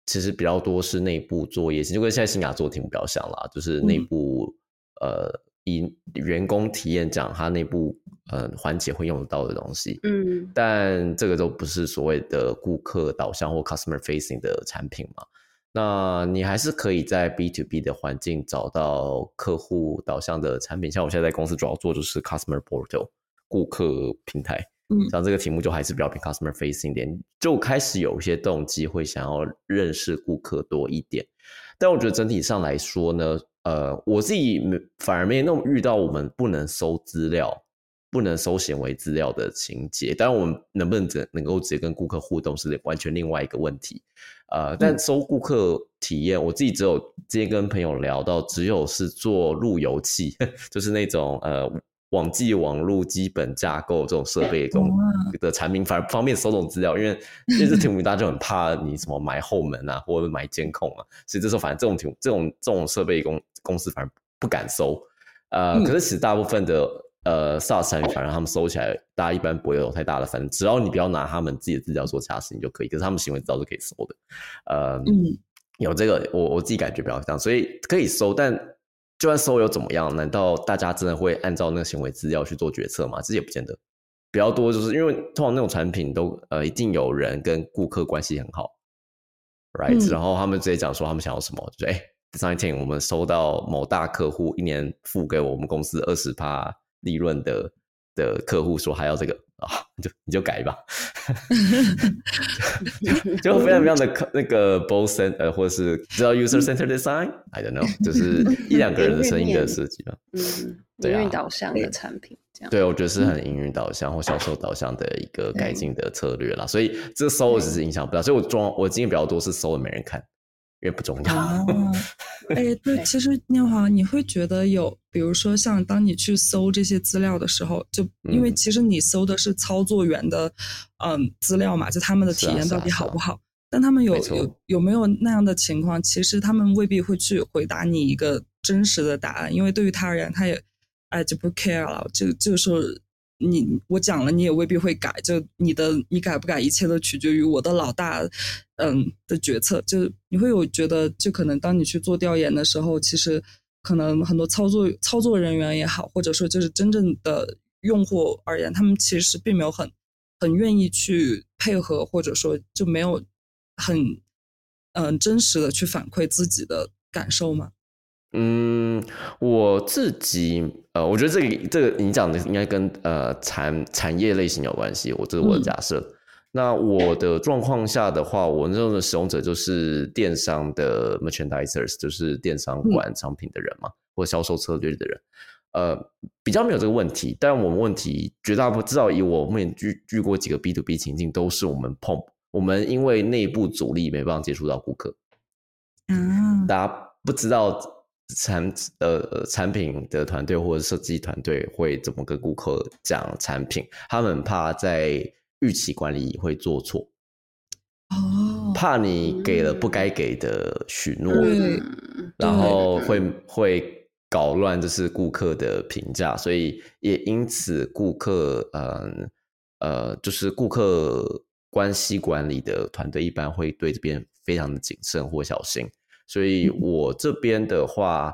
其实比较多是内部作业，就跟现在新雅做的题目比较像啦，就是内部呃以员工体验讲，它内部。呃，环节会用得到的东西，嗯，但这个都不是所谓的顾客导向或 customer facing 的产品嘛？那你还是可以在 B to B 的环境找到客户导向的产品，像我现在在公司主要做就是 customer portal 顾客平台，嗯，像这个题目就还是比较偏 customer facing 点，就开始有一些动机会想要认识顾客多一点，但我觉得整体上来说呢，呃，我自己反而没那么遇到我们不能搜资料。不能搜显微资料的情节，当然我们能不能只能够直接跟顾客互动是完全另外一个问题，呃，但搜顾客体验，我自己只有直接跟朋友聊到，只有是做路由器，*laughs* 就是那种呃网际网络基本架构这种设备工的产品，反而不方便搜这种资料，因为因 *laughs* 为这题目大家就很怕你什么买后门啊，或者买监控啊，所以这时候反正这种题这种这种设备公公司反而不敢搜，呃，可是其实大部分的。呃，SaaS 产品反正他们搜起来，大家一般不会有太大的反正，只要你不要拿他们自己的资料做其他事情就可以。可是他们行为资料是可以搜的，呃，有这个我我自己感觉比较像，所以可以搜，但就算收又怎么样？难道大家真的会按照那个行为资料去做决策吗？这也不见得。比较多就是因为通常那种产品都呃一定有人跟顾客关系很好，right？然后他们直接讲说他们想要什么，就哎 design team，我们收到某大客户一年付给我们公司二十趴利润的的客户说还要这个啊，就你就改吧，*laughs* 就非常非常的那个 both 呃，或者是知道 user center design，I *laughs* don't know，就是一两个人的声音的设计吧。*laughs* 嗯，营运导向的产品这样。对，我觉得是很营运导向或销售导向的一个改进的策略啦。所以这个收只是影响不大，所以我装我经验比较多是搜了没人看。也不重要。哎，*laughs* 对，其实念华，你会觉得有，比如说像当你去搜这些资料的时候，就因为其实你搜的是操作员的，嗯，资料嘛，就他们的体验到底好不好？但他们有有有没有那样的情况？其实他们未必会去回答你一个真实的答案，因为对于他而言，他也哎就不 care 了，就就是。你我讲了，你也未必会改。就你的，你改不改，一切都取决于我的老大，嗯的决策。就你会有觉得，就可能当你去做调研的时候，其实可能很多操作操作人员也好，或者说就是真正的用户而言，他们其实并没有很很愿意去配合，或者说就没有很嗯真实的去反馈自己的感受吗？嗯，我自己呃，我觉得这个这个你讲的应该跟呃产产业类型有关系，我这是我的假设。那我的状况下的话，我那种的使用者就是电商的 merchandisers，就是电商管商品的人嘛，或销售策略的人，呃，比较没有这个问题。但我们问题绝大部分，至少以我面遇遇过几个 B to B 情境，都是我们碰，我们因为内部阻力没办法接触到顾客。嗯，大家不知道。产呃产品的团队或者设计团队会怎么跟顾客讲产品？他们怕在预期管理会做错，哦，怕你给了不该给的许诺，然后会会搞乱就是顾客的评价，所以也因此顾客嗯呃就是顾客关系管理的团队一般会对这边非常的谨慎或小心。所以我这边的话，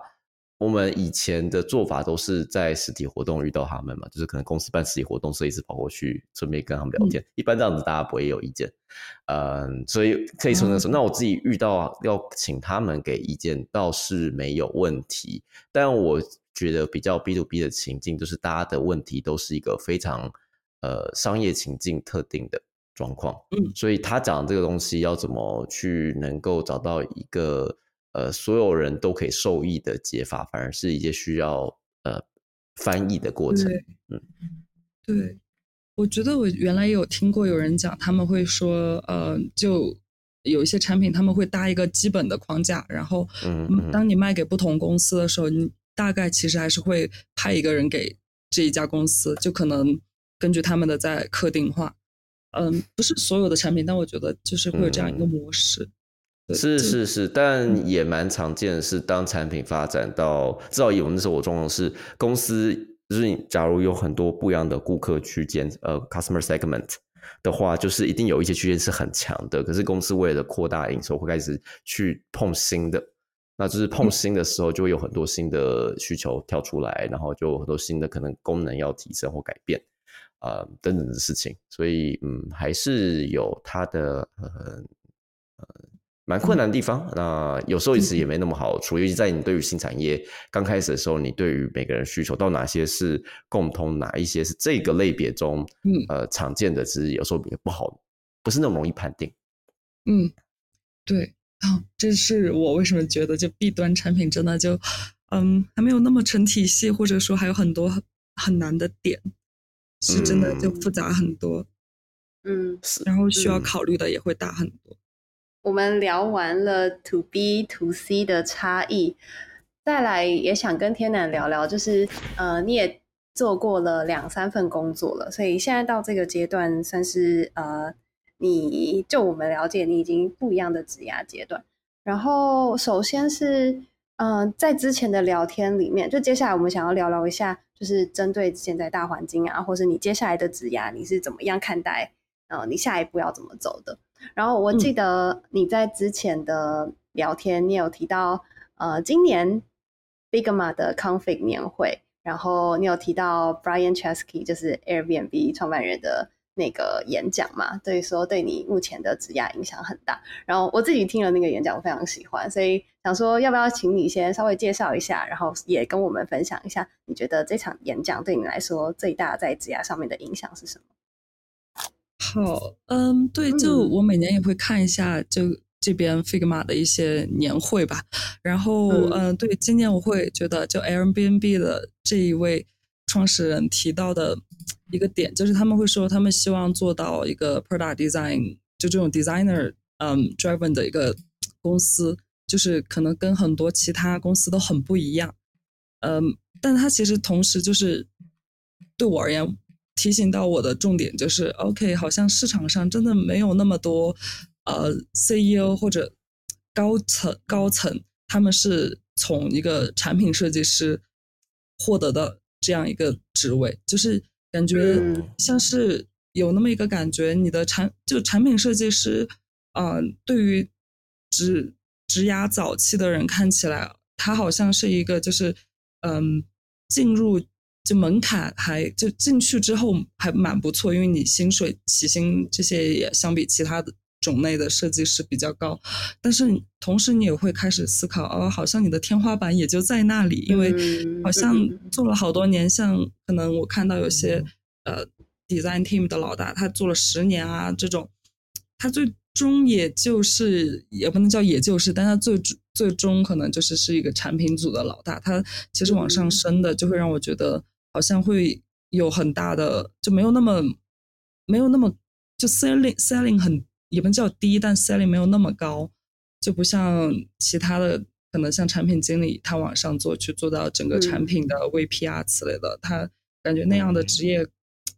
我们以前的做法都是在实体活动遇到他们嘛，就是可能公司办实体活动，设计师跑过去顺便跟他们聊天。一般这样子大家不会有意见，嗯，所以可以说那时候，那我自己遇到要请他们给意见倒是没有问题。但我觉得比较 B to B 的情境，就是大家的问题都是一个非常呃商业情境特定的状况，嗯，所以他讲这个东西要怎么去能够找到一个。呃，所有人都可以受益的解法，反而是一些需要呃翻译的过程。嗯，对，我觉得我原来有听过有人讲，他们会说，呃，就有一些产品他们会搭一个基本的框架，然后，嗯，当你卖给不同公司的时候，你大概其实还是会派一个人给这一家公司，就可能根据他们的在客定化。嗯，不是所有的产品，但我觉得就是会有这样一个模式。是是是，但也蛮常见的是，当产品发展到至少有那时候我状况是，公司就是你假如有很多不一样的顾客区间，呃，customer segment 的话，就是一定有一些区间是很强的。可是公司为了扩大营收，会开始去碰新的，那就是碰新的时候，就会有很多新的需求跳出来，然后就有很多新的可能功能要提升或改变，呃，等等的事情。所以，嗯，还是有它的嗯呃。蛮困难的地方，那有时候其实也没那么好处，尤其在你对于新产业刚开始的时候，你对于每个人需求到哪些是共通，哪一些是这个类别中，嗯，呃，常见的，其实有时候也不好，不是那么容易判定。嗯，对，啊，这是我为什么觉得就 B 端产品真的就，嗯，还没有那么成体系，或者说还有很多很很难的点，是真的就复杂很多，嗯，然后需要考虑的也会大很多。我们聊完了 To B To C 的差异，再来也想跟天南聊聊，就是呃，你也做过了两三份工作了，所以现在到这个阶段，算是呃，你就我们了解你已经不一样的职涯阶段。然后首先是嗯，在之前的聊天里面，就接下来我们想要聊聊一下，就是针对现在大环境啊，或是你接下来的职涯，你是怎么样看待？呃，你下一步要怎么走的？然后我记得你在之前的聊天，你有提到，呃，今年 Bigma 的 Config 年会，然后你有提到 Brian Chesky，就是 Airbnb 创办人的那个演讲嘛，所以说对你目前的职业影响很大。然后我自己听了那个演讲，我非常喜欢，所以想说要不要请你先稍微介绍一下，然后也跟我们分享一下，你觉得这场演讲对你来说最大在职业上面的影响是什么？好，嗯，对，就我每年也会看一下，就这边 Figma 的一些年会吧。然后，嗯，对，今年我会觉得，就 Airbnb 的这一位创始人提到的一个点，就是他们会说，他们希望做到一个 product design，就这种 designer，嗯，driven 的一个公司，就是可能跟很多其他公司都很不一样。嗯，但他其实同时就是对我而言。提醒到我的重点就是，OK，好像市场上真的没有那么多，呃，CEO 或者高层高层，他们是从一个产品设计师获得的这样一个职位，就是感觉像是有那么一个感觉，你的产就产品设计师，啊，对于职职涯早期的人看起来，他好像是一个就是，嗯，进入。就门槛还就进去之后还蛮不错，因为你薪水起薪这些也相比其他的种类的设计师比较高，但是同时你也会开始思考，哦，好像你的天花板也就在那里，因为好像做了好多年，像可能我看到有些呃 design team 的老大，他做了十年啊这种，他最终也就是也不能叫也就是，但他最最终可能就是是一个产品组的老大，他其实往上升的就会让我觉得。好像会有很大的，就没有那么没有那么就 selling selling 很也不能叫低，但 selling 没有那么高，就不像其他的可能像产品经理，他往上做去做到整个产品的 VP 啊之类的，他感觉那样的职业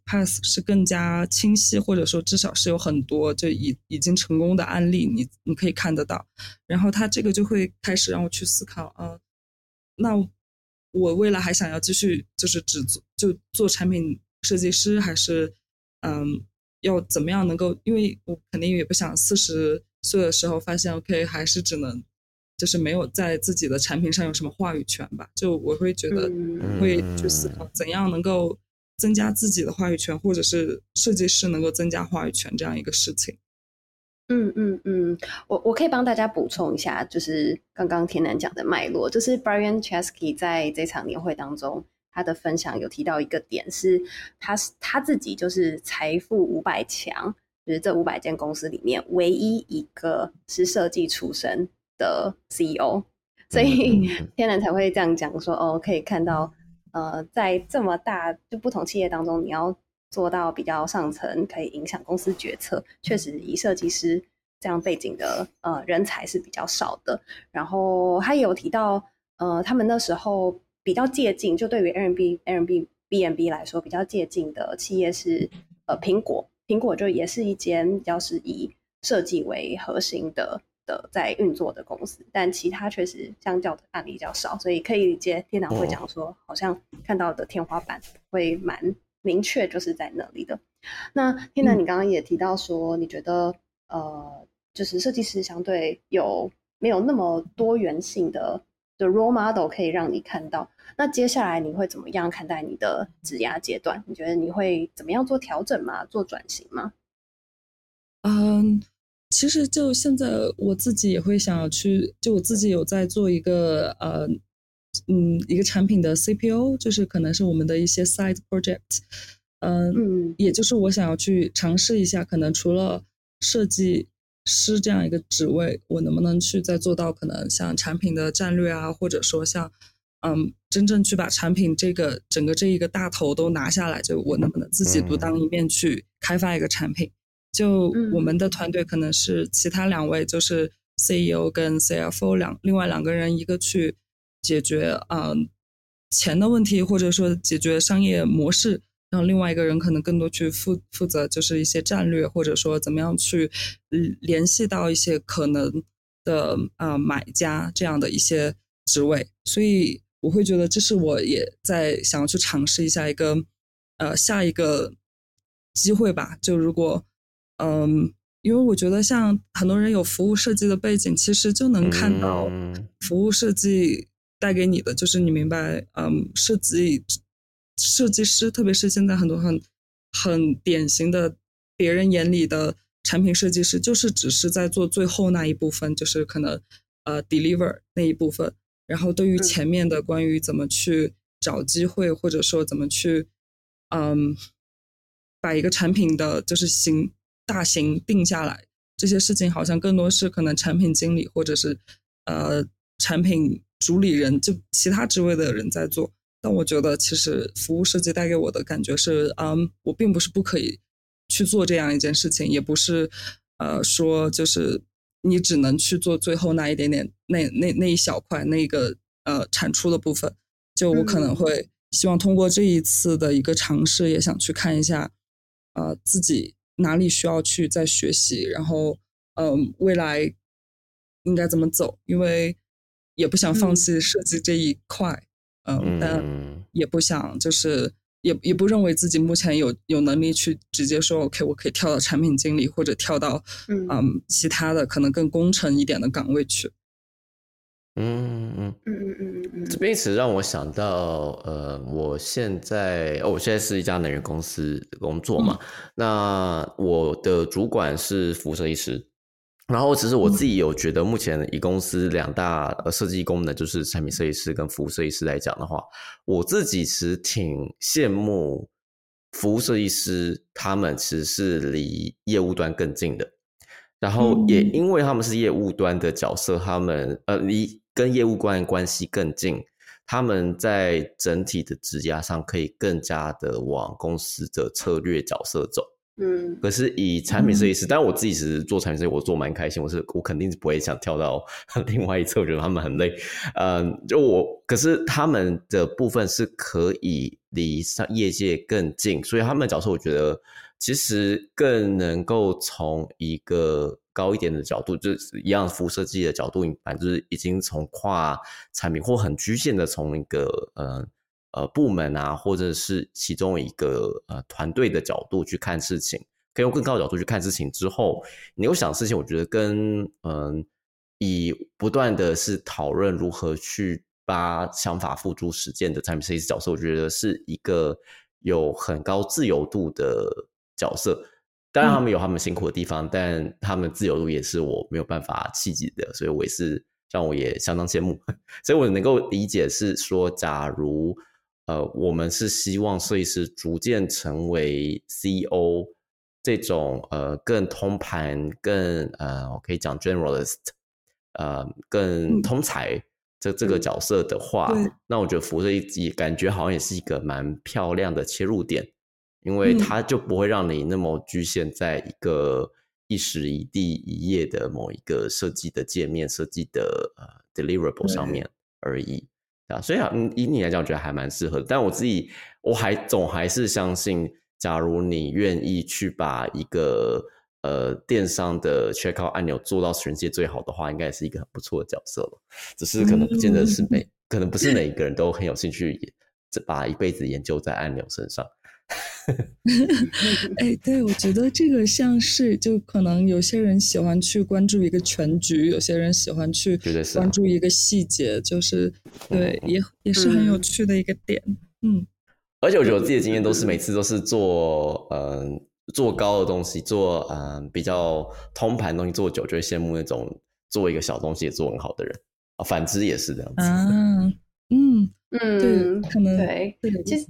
pass 是更加清晰，或者说至少是有很多就已已经成功的案例，你你可以看得到，然后他这个就会开始让我去思考啊，那。我未来还想要继续，就是只做就做产品设计师，还是嗯，要怎么样能够？因为我肯定也不想四十岁的时候发现，OK，还是只能就是没有在自己的产品上有什么话语权吧。就我会觉得会去思考怎样能够增加自己的话语权，或者是设计师能够增加话语权这样一个事情。嗯嗯嗯，我我可以帮大家补充一下，就是刚刚天南讲的脉络，就是 Brian Chesky 在这场年会当中，他的分享有提到一个点，是他是他自己就是财富五百强，就是这五百间公司里面唯一一个是设计出身的 CEO，所以 *laughs* 天南才会这样讲说，哦，可以看到，呃，在这么大就不同企业当中，你要。做到比较上层，可以影响公司决策，确实以设计师这样背景的呃人才是比较少的。然后他也有提到，呃，他们那时候比较接近，就对于 L B L B B M B 来说比较接近的企业是呃苹果，苹果就也是一间比较是以设计为核心的的在运作的公司，但其他确实相较的案例较少，所以可以理解天堂会讲说，好像看到的天花板会蛮。明确就是在那里的。那天南，你刚刚也提到说，你觉得呃，就是设计师相对有没有那么多元性的的 role model 可以让你看到？那接下来你会怎么样看待你的职涯阶段？你觉得你会怎么样做调整吗？做转型吗？嗯，其实就现在我自己也会想要去，就我自己有在做一个呃。嗯，一个产品的 CPO 就是可能是我们的一些 side project，嗯，也就是我想要去尝试一下，可能除了设计师这样一个职位，我能不能去再做到可能像产品的战略啊，或者说像嗯，真正去把产品这个整个这一个大头都拿下来，就我能不能自己独当一面去开发一个产品？就我们的团队可能是其他两位就是 CEO 跟 CFO 两另外两个人，一个去。解决啊钱的问题，或者说解决商业模式，让另外一个人可能更多去负负责，就是一些战略，或者说怎么样去联系到一些可能的啊买家这样的一些职位。所以我会觉得这是我也在想要去尝试一下一个呃下一个机会吧。就如果嗯，因为我觉得像很多人有服务设计的背景，其实就能看到服务设计。带给你的就是你明白，嗯，设计设计师，特别是现在很多很很典型的别人眼里的产品设计师就是只是在做最后那一部分，就是可能呃 deliver 那一部分，然后对于前面的关于怎么去找机会，或者说怎么去嗯把一个产品的就是型大型定下来，这些事情好像更多是可能产品经理或者是呃产品主理人就其他职位的人在做。但我觉得，其实服务设计带给我的感觉是，嗯，我并不是不可以去做这样一件事情，也不是，呃，说就是你只能去做最后那一点点，那那那一小块那个呃产出的部分。就我可能会希望通过这一次的一个尝试，也想去看一下，呃，自己哪里需要去再学习，然后，嗯，未来应该怎么走，因为也不想放弃设计这一块。嗯，但也不想，就是也也不认为自己目前有有能力去直接说 OK，我可以跳到产品经理或者跳到嗯其他的可能更工程一点的岗位去。嗯嗯嗯嗯嗯嗯，这边其实让我想到，呃，我现在哦，我现在是一家能源公司工作嘛，那我的主管是辐射医师。然后，其实我自己有觉得，目前以公司两大呃设计功能，就是产品设计师跟服务设计师来讲的话，我自己其实挺羡慕服务设计师，他们其实是离业务端更近的。然后也因为他们是业务端的角色，他们呃离跟业务关关系更近，他们在整体的职涯上可以更加的往公司的策略角色走。嗯，可是以产品设计师，但我自己是做产品设计，我做蛮开心。我是我肯定是不会想跳到 *laughs* 另外一侧，我觉得他们很累。嗯，就我，可是他们的部分是可以离上业界更近，所以他们的角色，我觉得其实更能够从一个高一点的角度，就是一样服务设计的角度，反正就是已经从跨产品或很局限的从一个嗯。呃，部门啊，或者是其中一个呃团队的角度去看事情，可以用更高的角度去看事情。之后，你有想事情，我觉得跟嗯，以不断的是讨论如何去把想法付诸实践的产品设计师角色，我觉得是一个有很高自由度的角色。当然，他们有他们辛苦的地方，但他们自由度也是我没有办法企及的，所以我也是让我也相当羡慕。*laughs* 所以我能够理解是说，假如。呃，我们是希望设计师逐渐成为 CEO 这种呃更通盘、更呃我可以讲 generalist，呃更通才这这个角色的话，那我觉得辐射一感觉好像也是一个蛮漂亮的切入点，因为它就不会让你那么局限在一个一时一地一夜的某一个设计的界面、设计的呃 deliverable 上面而已。啊，所以啊，以你来讲，我觉得还蛮适合的。但我自己，我还总还是相信，假如你愿意去把一个呃电商的 checkout 按钮做到全世界最好的话，应该也是一个很不错的角色了。只是可能不见得是每，可能不是每一个人都很有兴趣，这把一辈子研究在按钮身上。*laughs* 哎，对，我觉得这个像是，就可能有些人喜欢去关注一个全局，有些人喜欢去关注一个细节，就是对，也也是很有趣的一个点。嗯，而且我觉得我自己的经验都是每次都是做嗯做高的东西，做嗯比较通盘东西做久，就会羡慕那种做一个小东西也做很好的人啊。反之也是这样子。嗯嗯嗯，对，可能对，其实。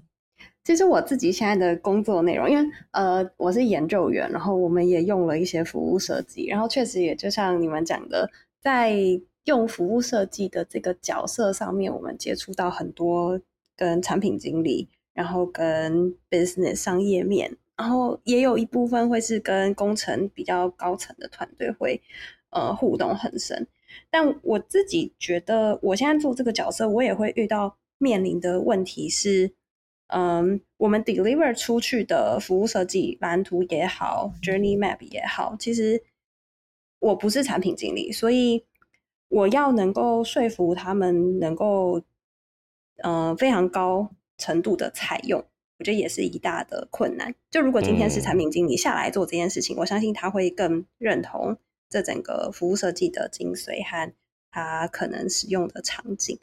其实我自己现在的工作内容，因为呃我是研究员，然后我们也用了一些服务设计，然后确实也就像你们讲的，在用服务设计的这个角色上面，我们接触到很多跟产品经理，然后跟 business 商业面，然后也有一部分会是跟工程比较高层的团队会呃互动很深。但我自己觉得，我现在做这个角色，我也会遇到面临的问题是。嗯，我们 deliver 出去的服务设计蓝图也好，journey map 也好，其实我不是产品经理，所以我要能够说服他们能够，呃，非常高程度的采用，我觉得也是一大的困难。就如果今天是产品经理下来做这件事情，我相信他会更认同这整个服务设计的精髓和他可能使用的场景。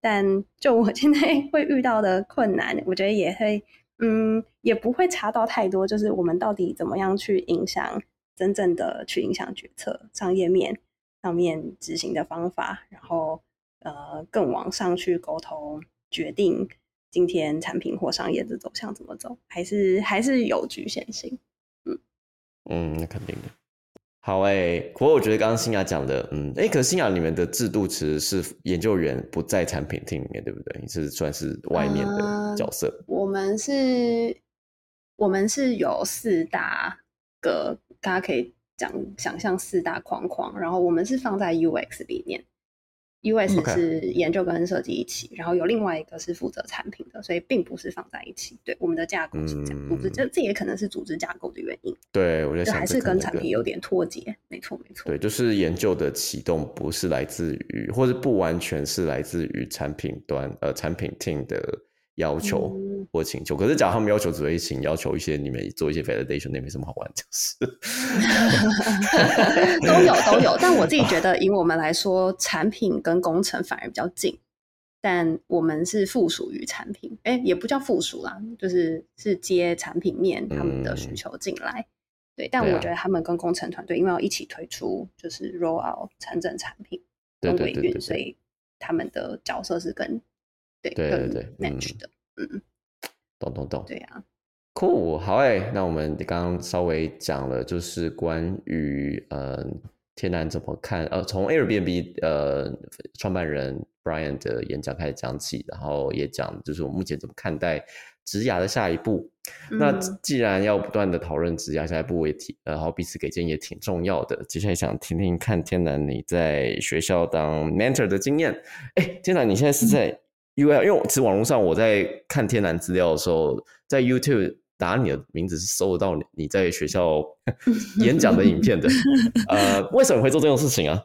但就我现在 *laughs* 会遇到的困难，我觉得也会嗯，也不会查到太多，就是我们到底怎么样去影响真正的去影响决策，商业面上面执行的方法，然后呃更往上去沟通决定今天产品或商业的走向怎么走，还是还是有局限性。嗯嗯，那肯定的。好诶，不过我觉得刚刚新雅讲的，嗯，诶，可是新雅你们的制度其实是研究员不在产品厅里面，对不对？你是算是外面的角色。我们是，我们是有四大个，大家可以讲想象四大框框，然后我们是放在 UX 里面。US 是研究跟设计一起，然后有另外一个是负责产品的，所以并不是放在一起。对，我们的架构是这样，组织这这也可能是组织架构的原因。对，我觉得还是跟产品有点脱节。没错，没错。对，就是研究的启动不是来自于，或者不完全是来自于产品端，呃，产品 team 的。要求或请求，可是假如他们要求只会请要求一些你们做一些 validation，那没什么好玩，就是 *laughs* 都有都有。但我自己觉得，以我们来说，产品跟工程反而比较近，但我们是附属于产品，哎，也不叫附属啦，就是是接产品面他们的需求进来。对，但我觉得他们跟工程团队因为要一起推出，就是 roll out 产整产品跟维运，所以他们的角色是跟。对对对，match 的，嗯，懂懂懂，对呀，cool，好哎，那我们刚刚稍微讲了，就是关于呃天南怎么看，呃，从 Airbnb 呃创办人 Brian 的演讲开始讲起，然后也讲就是我目前怎么看待职涯的下一步。那既然要不断的讨论职涯下一步，也挺，然后彼此给建议也挺重要的。接下来想听听看天南你在学校当 mentor 的经验。哎，天南你现在是在？因为，因为其实网络上我在看天南资料的时候，在 YouTube 打你的名字是搜得到你在学校 *laughs* 演讲的影片的。呃，为什么会做这种事情啊？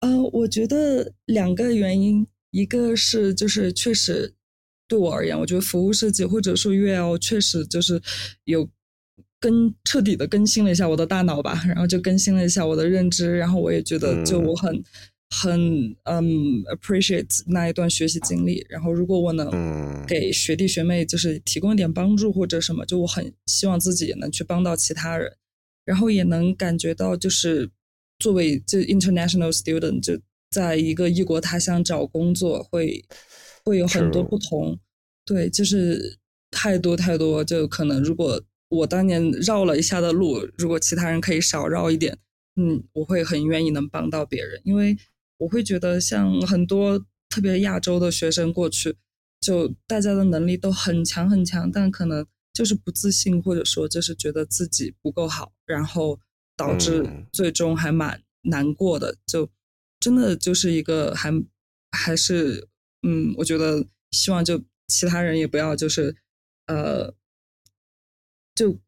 呃，我觉得两个原因，一个是就是确实对我而言，我觉得服务设计或者说 UL 确实就是有更彻底的更新了一下我的大脑吧，然后就更新了一下我的认知，然后我也觉得就我很。很嗯，appreciate 那一段学习经历。然后，如果我能给学弟学妹就是提供一点帮助或者什么，就我很希望自己也能去帮到其他人。然后也能感觉到，就是作为就 international student，就在一个异国他乡找工作，会会有很多不同。对，就是太多太多。就可能如果我当年绕了一下的路，如果其他人可以少绕一点，嗯，我会很愿意能帮到别人，因为。我会觉得，像很多特别亚洲的学生过去，就大家的能力都很强很强，但可能就是不自信，或者说就是觉得自己不够好，然后导致最终还蛮难过的。就真的就是一个还还是嗯，我觉得希望就其他人也不要就是呃，就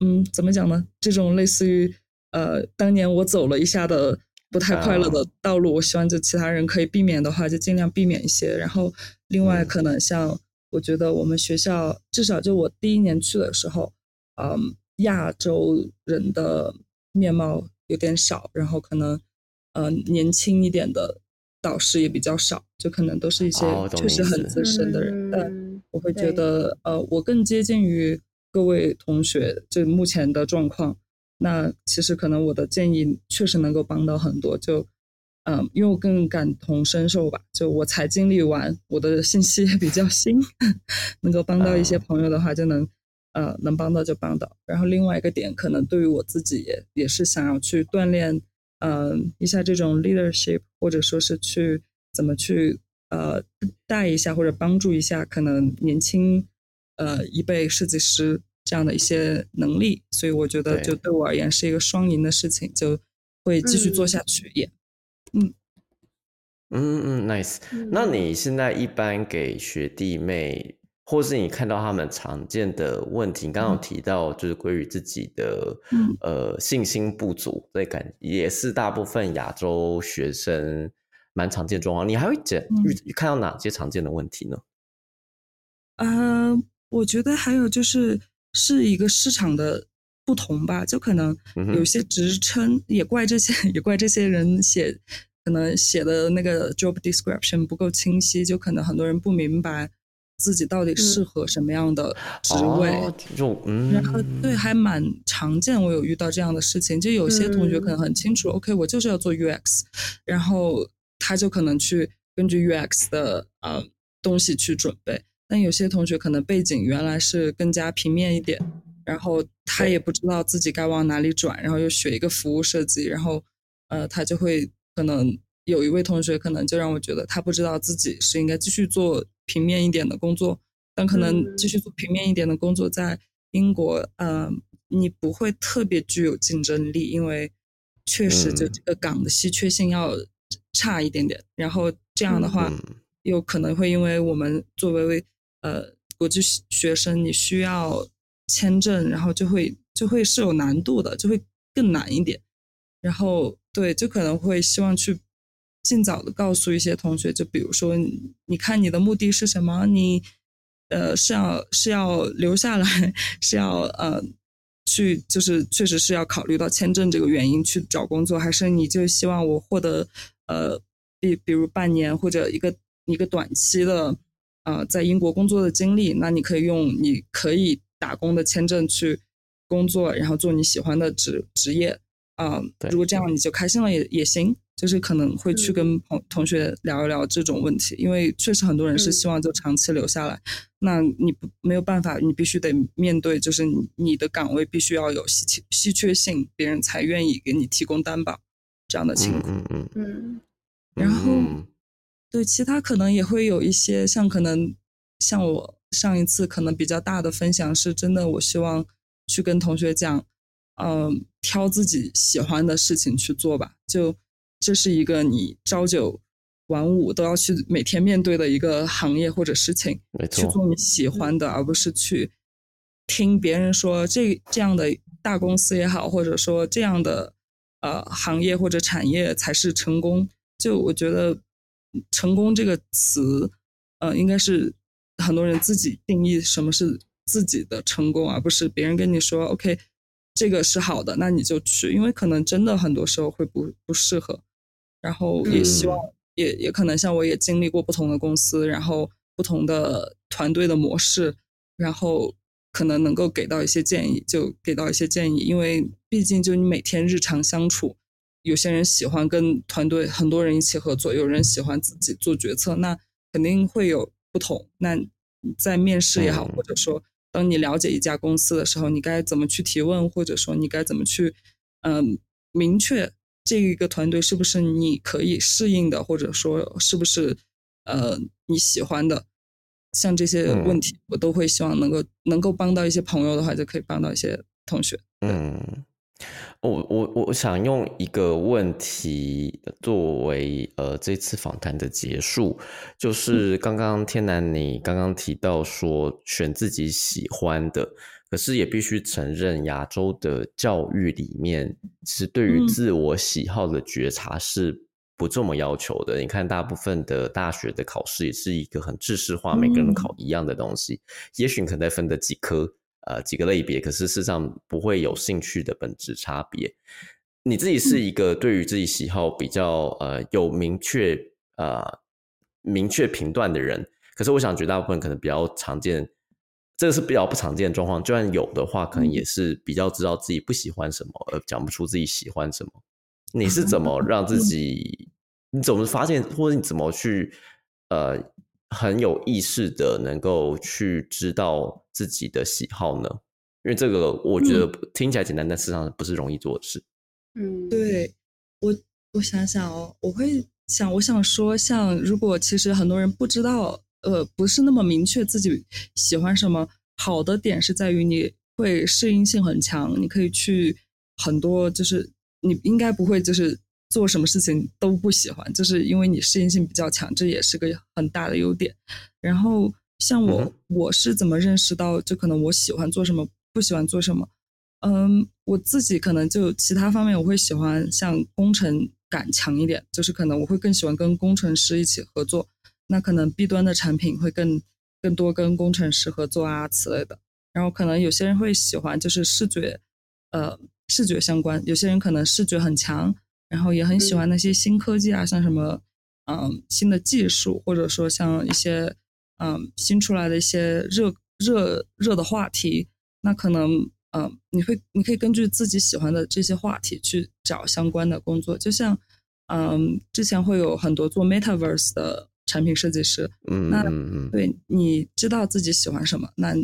嗯，怎么讲呢？这种类似于呃，当年我走了一下的。不太快乐的道路，我希望就其他人可以避免的话，就尽量避免一些。然后，另外可能像我觉得我们学校至少就我第一年去的时候，嗯，亚洲人的面貌有点少，然后可能呃年轻一点的导师也比较少，就可能都是一些确实很资深的人。但我会觉得呃，我更接近于各位同学就目前的状况。那其实可能我的建议确实能够帮到很多，就嗯，因为我更感同身受吧，就我才经历完，我的信息也比较新，*laughs* 能够帮到一些朋友的话，就能呃能帮到就帮到。然后另外一个点，可能对于我自己也也是想要去锻炼嗯一下这种 leadership，或者说是去怎么去呃带一下或者帮助一下可能年轻呃一辈设计师。这样的一些能力，所以我觉得就对我而言是一个双赢的事情，就会继续做下去。也，嗯嗯嗯，nice。那你现在一般给学弟妹，或是你看到他们常见的问题，刚刚提到就是关于自己的呃信心不足，这感也是大部分亚洲学生蛮常见状况。你还会见遇看到哪些常见的问题呢？呃，我觉得还有就是。是一个市场的不同吧，就可能有些职称也怪这些，*laughs* 也怪这些人写，可能写的那个 job description 不够清晰，就可能很多人不明白自己到底适合什么样的职位。就嗯，然后对，还蛮常见。我有遇到这样的事情，就有些同学可能很清楚，OK，我就是要做 UX，然后他就可能去根据 UX 的呃东西去准备。但有些同学可能背景原来是更加平面一点，然后他也不知道自己该往哪里转，然后又学一个服务设计，然后呃，他就会可能有一位同学可能就让我觉得他不知道自己是应该继续做平面一点的工作，但可能继续做平面一点的工作在英国，呃，你不会特别具有竞争力，因为确实就这个岗的稀缺性要差一点点，然后这样的话又可能会因为我们作为呃，国际学生你需要签证，然后就会就会是有难度的，就会更难一点。然后对，就可能会希望去尽早的告诉一些同学，就比如说，你看你的目的是什么？你呃是要是要留下来，是要呃去就是确实是要考虑到签证这个原因去找工作，还是你就希望我获得呃比比如半年或者一个一个短期的。呃，在英国工作的经历，那你可以用你可以打工的签证去工作，然后做你喜欢的职职业。啊，如果这样你就开心了也也行，就是可能会去跟同同学聊一聊这种问题，因为确实很多人是希望就长期留下来。那你不没有办法，你必须得面对，就是你你的岗位必须要有稀缺稀缺性，别人才愿意给你提供担保这样的情况。嗯嗯嗯，然后。对，其他可能也会有一些，像可能像我上一次可能比较大的分享，是真的，我希望去跟同学讲，嗯，挑自己喜欢的事情去做吧。就这是一个你朝九晚五都要去每天面对的一个行业或者事情，去做你喜欢的，而不是去听别人说这这样的大公司也好，或者说这样的呃行业或者产业才是成功。就我觉得。成功这个词，呃，应该是很多人自己定义什么是自己的成功，而不是别人跟你说 “OK”，这个是好的，那你就去，因为可能真的很多时候会不不适合。然后也希望，也也可能像我也经历过不同的公司，然后不同的团队的模式，然后可能能够给到一些建议，就给到一些建议，因为毕竟就你每天日常相处。有些人喜欢跟团队很多人一起合作，有人喜欢自己做决策，那肯定会有不同。那在面试也好，或者说当你了解一家公司的时候，你该怎么去提问，或者说你该怎么去，嗯，明确这一个团队是不是你可以适应的，或者说是不是呃你喜欢的，像这些问题，我都会希望能够能够帮到一些朋友的话，就可以帮到一些同学。嗯。我我我想用一个问题作为呃这次访谈的结束，就是刚刚天南你刚刚提到说选自己喜欢的，可是也必须承认亚洲的教育里面其实对于自我喜好的觉察是不这么要求的。你看大部分的大学的考试也是一个很知识化，每个人考一样的东西，也许可能再分的几科。呃，几个类别，可是事实上不会有兴趣的本质差别。你自己是一个对于自己喜好比较呃有明确呃明确评断的人，可是我想绝大部分可能比较常见，这个是比较不常见的状况。就算有的话，可能也是比较知道自己不喜欢什么，而讲不出自己喜欢什么。你是 *laughs* 怎么让自己？你怎么发现，或者你怎么去呃？很有意识的，能够去知道自己的喜好呢？因为这个我觉得听起来简单，但事实上不是容易做的事。嗯，对我，我想想哦，我会想，我想说，像如果其实很多人不知道，呃，不是那么明确自己喜欢什么，好的点是在于你会适应性很强，你可以去很多，就是你应该不会就是。做什么事情都不喜欢，就是因为你适应性比较强，这也是个很大的优点。然后像我，我是怎么认识到，就可能我喜欢做什么，不喜欢做什么？嗯，我自己可能就其他方面，我会喜欢像工程感强一点，就是可能我会更喜欢跟工程师一起合作。那可能 B 端的产品会更更多跟工程师合作啊此类的。然后可能有些人会喜欢就是视觉，呃，视觉相关，有些人可能视觉很强。然后也很喜欢那些新科技啊，像什么，嗯，新的技术，或者说像一些嗯新出来的一些热热热的话题，那可能嗯你会你可以根据自己喜欢的这些话题去找相关的工作，就像嗯之前会有很多做 Metaverse 的产品设计师，嗯那对，你知道自己喜欢什么，那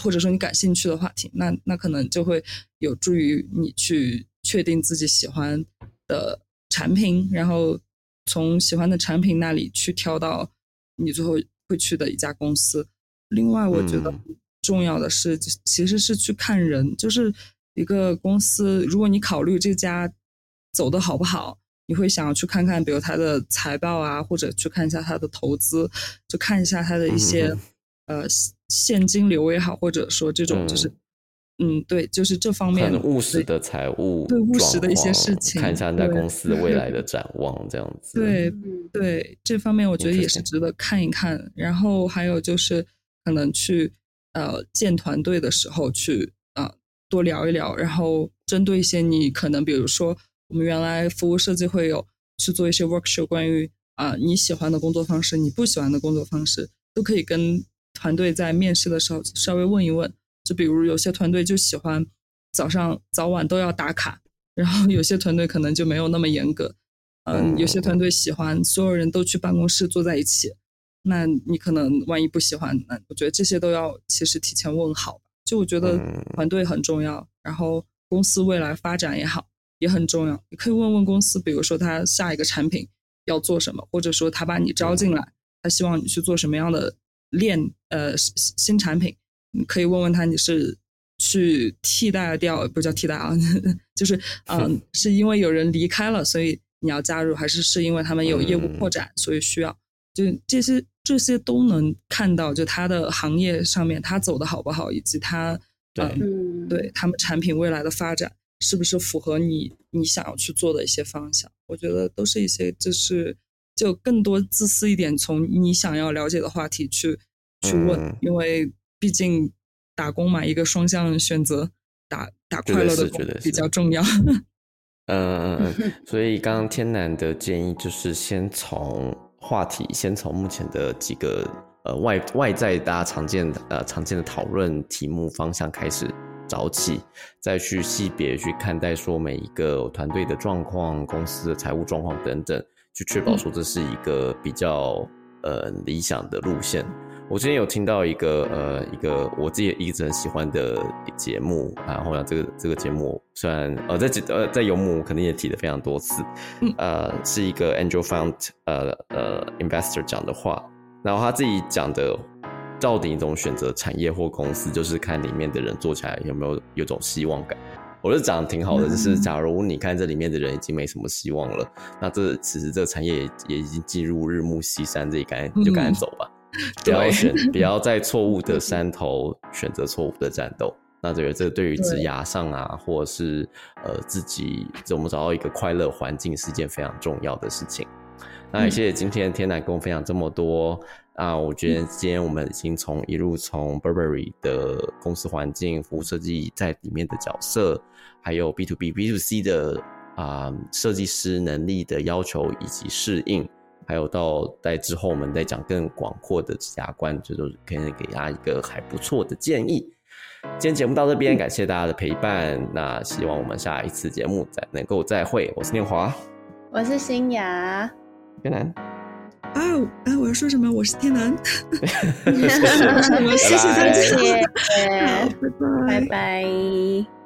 或者说你感兴趣的话题，那那可能就会有助于你去确定自己喜欢的产品，然后从喜欢的产品那里去挑到你最后会去的一家公司。另外，我觉得嗯。重要的是，其实是去看人，就是一个公司，如果你考虑这家走的好不好，你会想要去看看，比如它的财报啊，或者去看一下它的投资，就看一下它的一些、嗯呃现现金流也好，或者说这种就是嗯对，就是这方面很务实的财务对务实的一些事情看一下那公司未来的展望，这样子。对嗯对，这方面我觉得也是值得看一看。然后还有就是可能去呃建团队的时候去呃多聊一聊，然后针对一些你可能比如说我们原来服务设计会有去做一些 workshop，关于啊、你喜欢的工作方式，你不喜欢的工作方式，都可以跟团队在面试的时候稍微问一问。就比如有些团队就喜欢早上早晚都要打卡，然后有些团队可能就没有那么严格。嗯，有些团队喜欢所有人都去办公室坐在一起，那你可能万一不喜欢，那我觉得这些都要其实提前问好。就我觉得嗯团队很重要，然后公司未来发展也好也很重要。你可以问问公司，比如说他下一个产品要做什么，或者说他把你招进来，他希望你去做什么样的链呃新新产品，你可以问问他你是去替代掉不叫替代啊，*laughs* 就是嗯、是因为有人离开了，所以你要加入，还是是因为他们有业务扩展，所以需要？就这些这些都能看到，就他的行业上面他走的好不好，以及他对对他们产品未来的发展是不是符合你你想要去做的一些方向？我觉得都是一些就是就更多自私一点，从你想要了解的话题去去问，嗯因为毕竟打工嘛，一个双向选择，打打快乐的工比较重要。*laughs* 嗯嗯嗯，*laughs* 所以刚刚天南的建议就是先从话题，先从目前的几个呃外外在大家常见的呃常见的讨论题目方向开始找起，再去细别去看待说每一个团队的状况、公司的财务状况等等，去确保说这是一个比较呃理想的路线。我之前有听到一个呃一个我自己一直很喜欢的节目，然后呢这个这个节目虽然呃在节呃在游牧肯定也提了非常多次，嗯呃是一个 angel fund 呃呃 investor 讲的话，然后他自己讲的到底一种选择产业或公司，就是看里面的人做起来有没有有种希望感。我觉得讲的挺好的，就是嗯。假如你看这里面的人已经没什么希望了，那这其实这个产业也也已经进入日暮西山这一赶紧就赶紧走吧，*laughs* 不要选，不要在错误的山头选择错误的战斗。那这个这对于职涯上啊，或者是呃自己怎么找到一个快乐环境，是一件非常重要的事情。那也谢谢今天天南跟我分享这么多啊！我觉得今天我们已经从一路从 Burberry 的公司环境、服务设计在里面的角色，还有 B to B、B to C 的啊设计师能力的要求以及适应，还有到在之后我们再讲更广阔的指甲观，这都是可以给大家一个还不错的建议。今天节目到这边，感谢大家的陪伴。那希望我们下一次节目再能够再会。我是念华，我是新雅，天南。啊啊！我要说什么？我是天南。*laughs* *laughs* 谢谢谢谢大家 *laughs* 谢谢，好，拜拜拜拜。